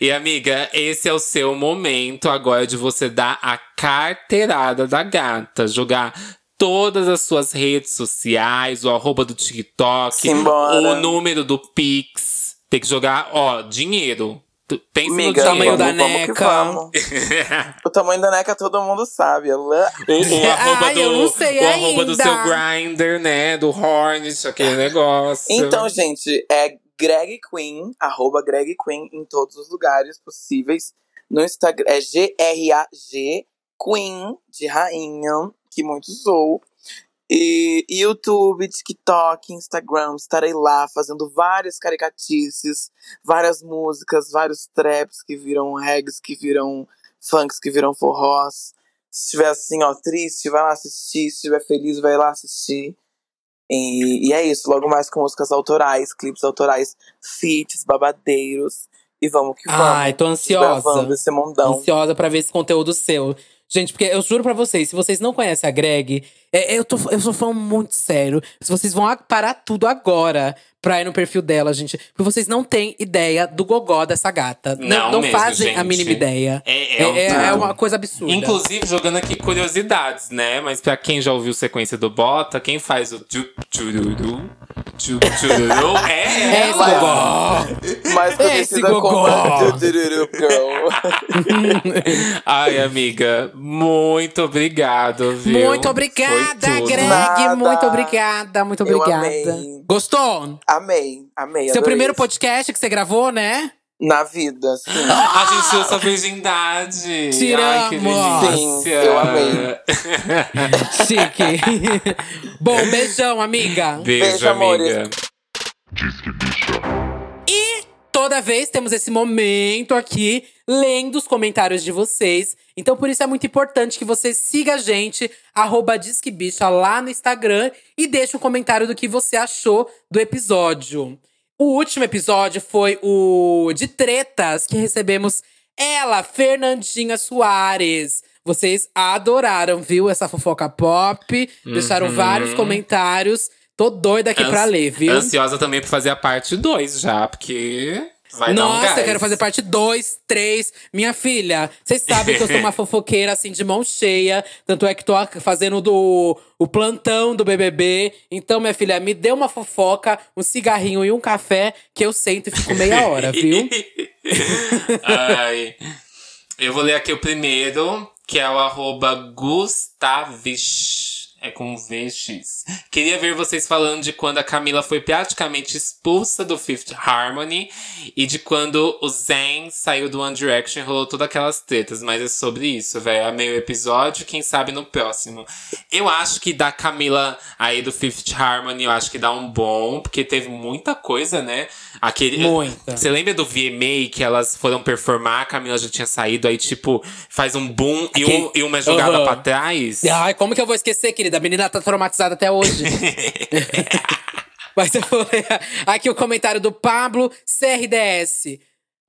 e amiga, esse é o seu momento agora de você dar a carteirada da gata, jogar todas as suas redes sociais, o arroba do TikTok, Simbora. o número do Pix. Tem que jogar, ó, dinheiro. Tu- Pensa Amiga, no tamanho da vamos que neca. o tamanho da neca todo mundo sabe. Ela... O, o arroba Ai, do, eu não sei o arroba do ainda. seu grinder, né? Do Hornet, aquele negócio. Então, gente, é Greg Queen, arroba Greg Queen em todos os lugares possíveis. No Instagram é G-R-A-G Queen, de rainha, que muitos usou. E YouTube, TikTok, Instagram, estarei lá fazendo várias caricatices, várias músicas, vários traps que viram regs, que viram funks, que viram forrós. Se estiver assim, ó, triste, vai lá assistir. Se estiver feliz, vai lá assistir. E, e é isso, logo mais com músicas autorais, clipes autorais, feats, babadeiros. E vamos que vamos. Ai, tô ansiosa. Desbravando esse mundão. Ansiosa pra ver esse conteúdo seu. Gente, porque eu juro pra vocês, se vocês não conhecem a Greg, é- eu, tô, eu sou falando muito sério. Se vocês vão a- parar tudo agora pra ir no perfil dela, gente. Porque vocês não têm ideia do gogó dessa gata. Não não mesmo, fazem a gente. mínima ideia. É, É, é, é- é uma coisa absurda. Inclusive, jogando aqui curiosidades, né? Mas pra quem já ouviu sequência do Bota, quem faz o tchu- tchururu, tchu- tchururu é é esse ela. gogó. Mais Esse conhecida como gogó. Dururu Girl. Ai, amiga, muito obrigado, viu? Muito obrigada. Greg. Nada. Muito obrigada, muito Eu obrigada. amei. Gostou? Amei, amei. Seu primeiro isso. podcast que você gravou, né? Na vida, sim. A gente tirou sua virgindade. Tiramos. Ai, que delícia. Sim, eu amei. Chique. Bom, beijão, amiga. Beijo, Beijo, amiga. E toda toda vez temos esse momento aqui, lendo os comentários de vocês. Então, por isso é muito importante que você siga a gente, arroba Disquebicha, lá no Instagram e deixe um comentário do que você achou do episódio. O último episódio foi o de tretas, que recebemos ela, Fernandinha Soares. Vocês adoraram, viu? Essa fofoca pop. Uhum. Deixaram vários comentários. Tô doida aqui Ans pra ler, viu? Ansiosa também pra fazer a parte 2 já, porque. Vai Nossa, um eu quero fazer parte 2, 3. Minha filha, vocês sabem que eu sou uma fofoqueira assim de mão cheia. Tanto é que tô fazendo do, o plantão do BBB. Então, minha filha, me dê uma fofoca, um cigarrinho e um café que eu sento e fico meia hora, viu? Ai. Eu vou ler aqui o primeiro, que é o arroba Gustavish. É com VX. Queria ver vocês falando de quando a Camila foi praticamente expulsa do Fifth Harmony e de quando o Zayn saiu do One Direction e rolou todas aquelas tretas. Mas é sobre isso, velho. É meio episódio, quem sabe no próximo. Eu acho que da Camila aí do Fifth Harmony, eu acho que dá um bom, porque teve muita coisa, né? Aquele, Muita. Você lembra do VMA que elas foram performar, a Camila já tinha saído, aí tipo, faz um boom e, um, e uma jogada uhum. pra trás? Ai, como que eu vou esquecer, querida? A menina tá traumatizada até hoje. Mas eu vou ler aqui o comentário do Pablo CRDS.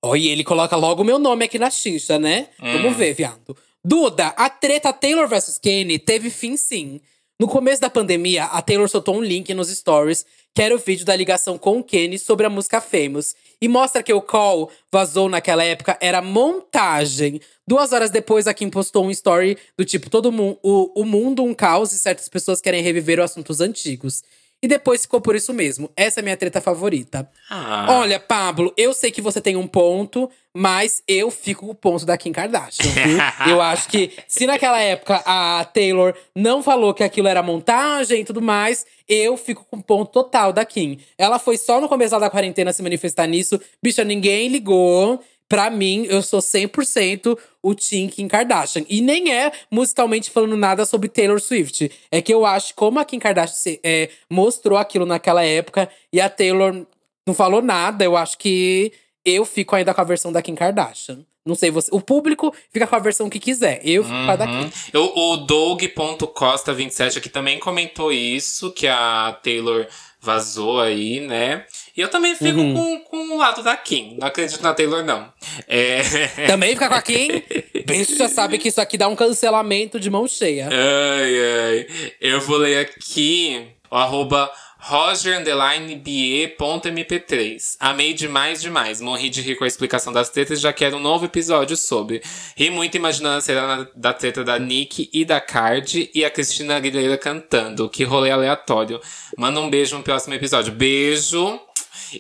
Oi, ele coloca logo o meu nome aqui na xixa, né? Hum. Vamos ver, viado. Duda, a treta Taylor vs Kanye teve fim sim. No começo da pandemia, a Taylor soltou um link nos stories que era o vídeo da ligação com o Kenny sobre a música Famous. E mostra que o call vazou naquela época era montagem. Duas horas depois, a Kim postou um story do tipo: todo mundo, o, o mundo um caos e certas pessoas querem reviver assuntos antigos. E depois ficou por isso mesmo. Essa é a minha treta favorita. Ah. Olha, Pablo, eu sei que você tem um ponto, mas eu fico com o ponto da Kim Kardashian, viu? eu acho que se naquela época a Taylor não falou que aquilo era montagem e tudo mais, eu fico com o ponto total da Kim. Ela foi só no começo da quarentena se manifestar nisso. Bicha, ninguém ligou. Pra mim, eu sou 100% o Tim Kim Kardashian. E nem é musicalmente falando nada sobre Taylor Swift. É que eu acho como a Kim Kardashian é, mostrou aquilo naquela época e a Taylor não falou nada, eu acho que eu fico ainda com a versão da Kim Kardashian. Não sei, você. O público fica com a versão que quiser. Eu fico uhum. com a da uhum. Eu, o Doug.costa27 aqui também comentou isso, que a Taylor vazou aí, né? E eu também fico uhum. com, com o lado da Kim. Não acredito na Taylor, não. É... Também fica com a Kim? Bicho já sabe que isso aqui dá um cancelamento de mão cheia. Ai, ai. Eu vou ler aqui o arroba roger_be.mp3. Amei demais, demais. Morri de rir com a explicação das tretas e já quero um novo episódio sobre. Ri muito imaginando a cena da treta da Nick e da Card e a Cristina Aguilera cantando. Que rolê aleatório. Manda um beijo no próximo episódio. Beijo!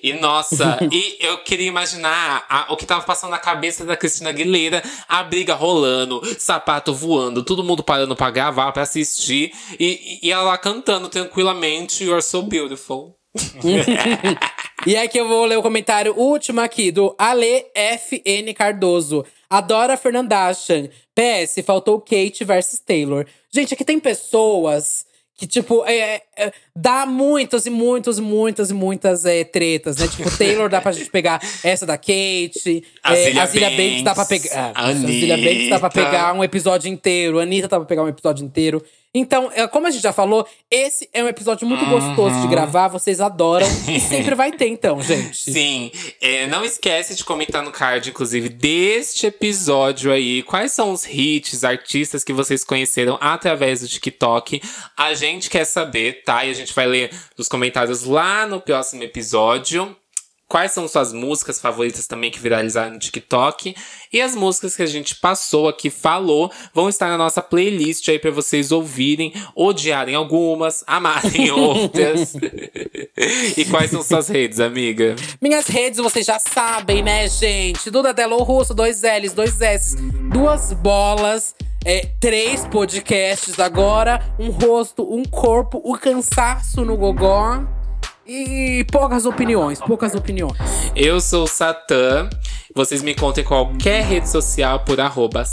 E nossa, e eu queria imaginar a, o que tava passando na cabeça da Cristina Aguilera, a briga rolando, sapato voando, todo mundo parando pra gravar, pra assistir, e, e ela lá cantando tranquilamente You're So Beautiful. e aqui eu vou ler o comentário último aqui do Ale FN Cardoso. Adora Fernandachan. PS, faltou Kate versus Taylor. Gente, aqui tem pessoas que, tipo, é, é, é, dá muitas e muitas, muitas e muitas é, tretas, né? Tipo, Taylor dá pra gente pegar essa da Kate. A é, Banks, Banks dá pra pegar. A Zilia Banks dá pra pegar um episódio inteiro. A Anitta dá pra pegar um episódio inteiro. Então, é, como a gente já falou, esse é um episódio muito uhum. gostoso de gravar, vocês adoram. e sempre vai ter, então, gente. Sim. É, não esquece de comentar no card, inclusive, deste episódio aí. Quais são os hits, artistas que vocês conheceram através do TikTok? A gente quer saber, tá? E a gente vai ler os comentários lá no próximo episódio quais são suas músicas favoritas também que viralizaram no TikTok. E as músicas que a gente passou aqui, falou, vão estar na nossa playlist aí para vocês ouvirem, odiarem algumas, amarem outras. e quais são suas redes, amiga? Minhas redes vocês já sabem, né, gente? Duda Delo Russo, dois L's, dois S, duas bolas. É, três podcasts agora, um rosto, um corpo, o um cansaço no gogó. E poucas opiniões, poucas opiniões. Eu sou o Satã. Vocês me encontram em qualquer rede social por arroba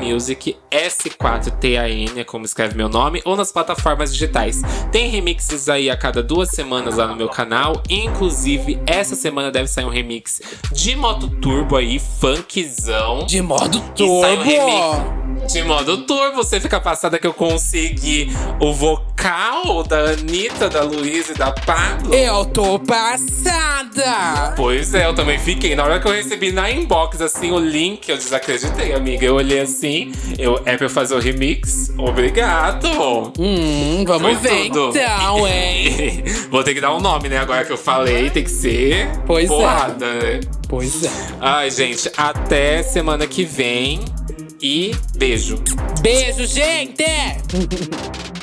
Music, S4TAN, é como escreve meu nome, ou nas plataformas digitais. Tem remixes aí a cada duas semanas lá no meu canal. Inclusive, essa semana deve sair um remix de moto turbo aí, funkzão. De modo sai um turbo. remix de modo turbo. Você fica passada que eu consegui o vocal da Anitta, da Luísa e da Pablo. Eu tô passada. Pois é, eu também fiquei. Na hora que eu recebi na inbox, assim, o link, eu desacreditei, amiga. Eu olhei assim, eu, é pra eu fazer o remix? Obrigado! Hum, vamos Foi ver tudo. então, hein? Vou ter que dar um nome, né? Agora que eu falei, tem que ser Pois é. porrada, né? Pois é. Ai, gente, até semana que vem. E beijo. Beijo, gente!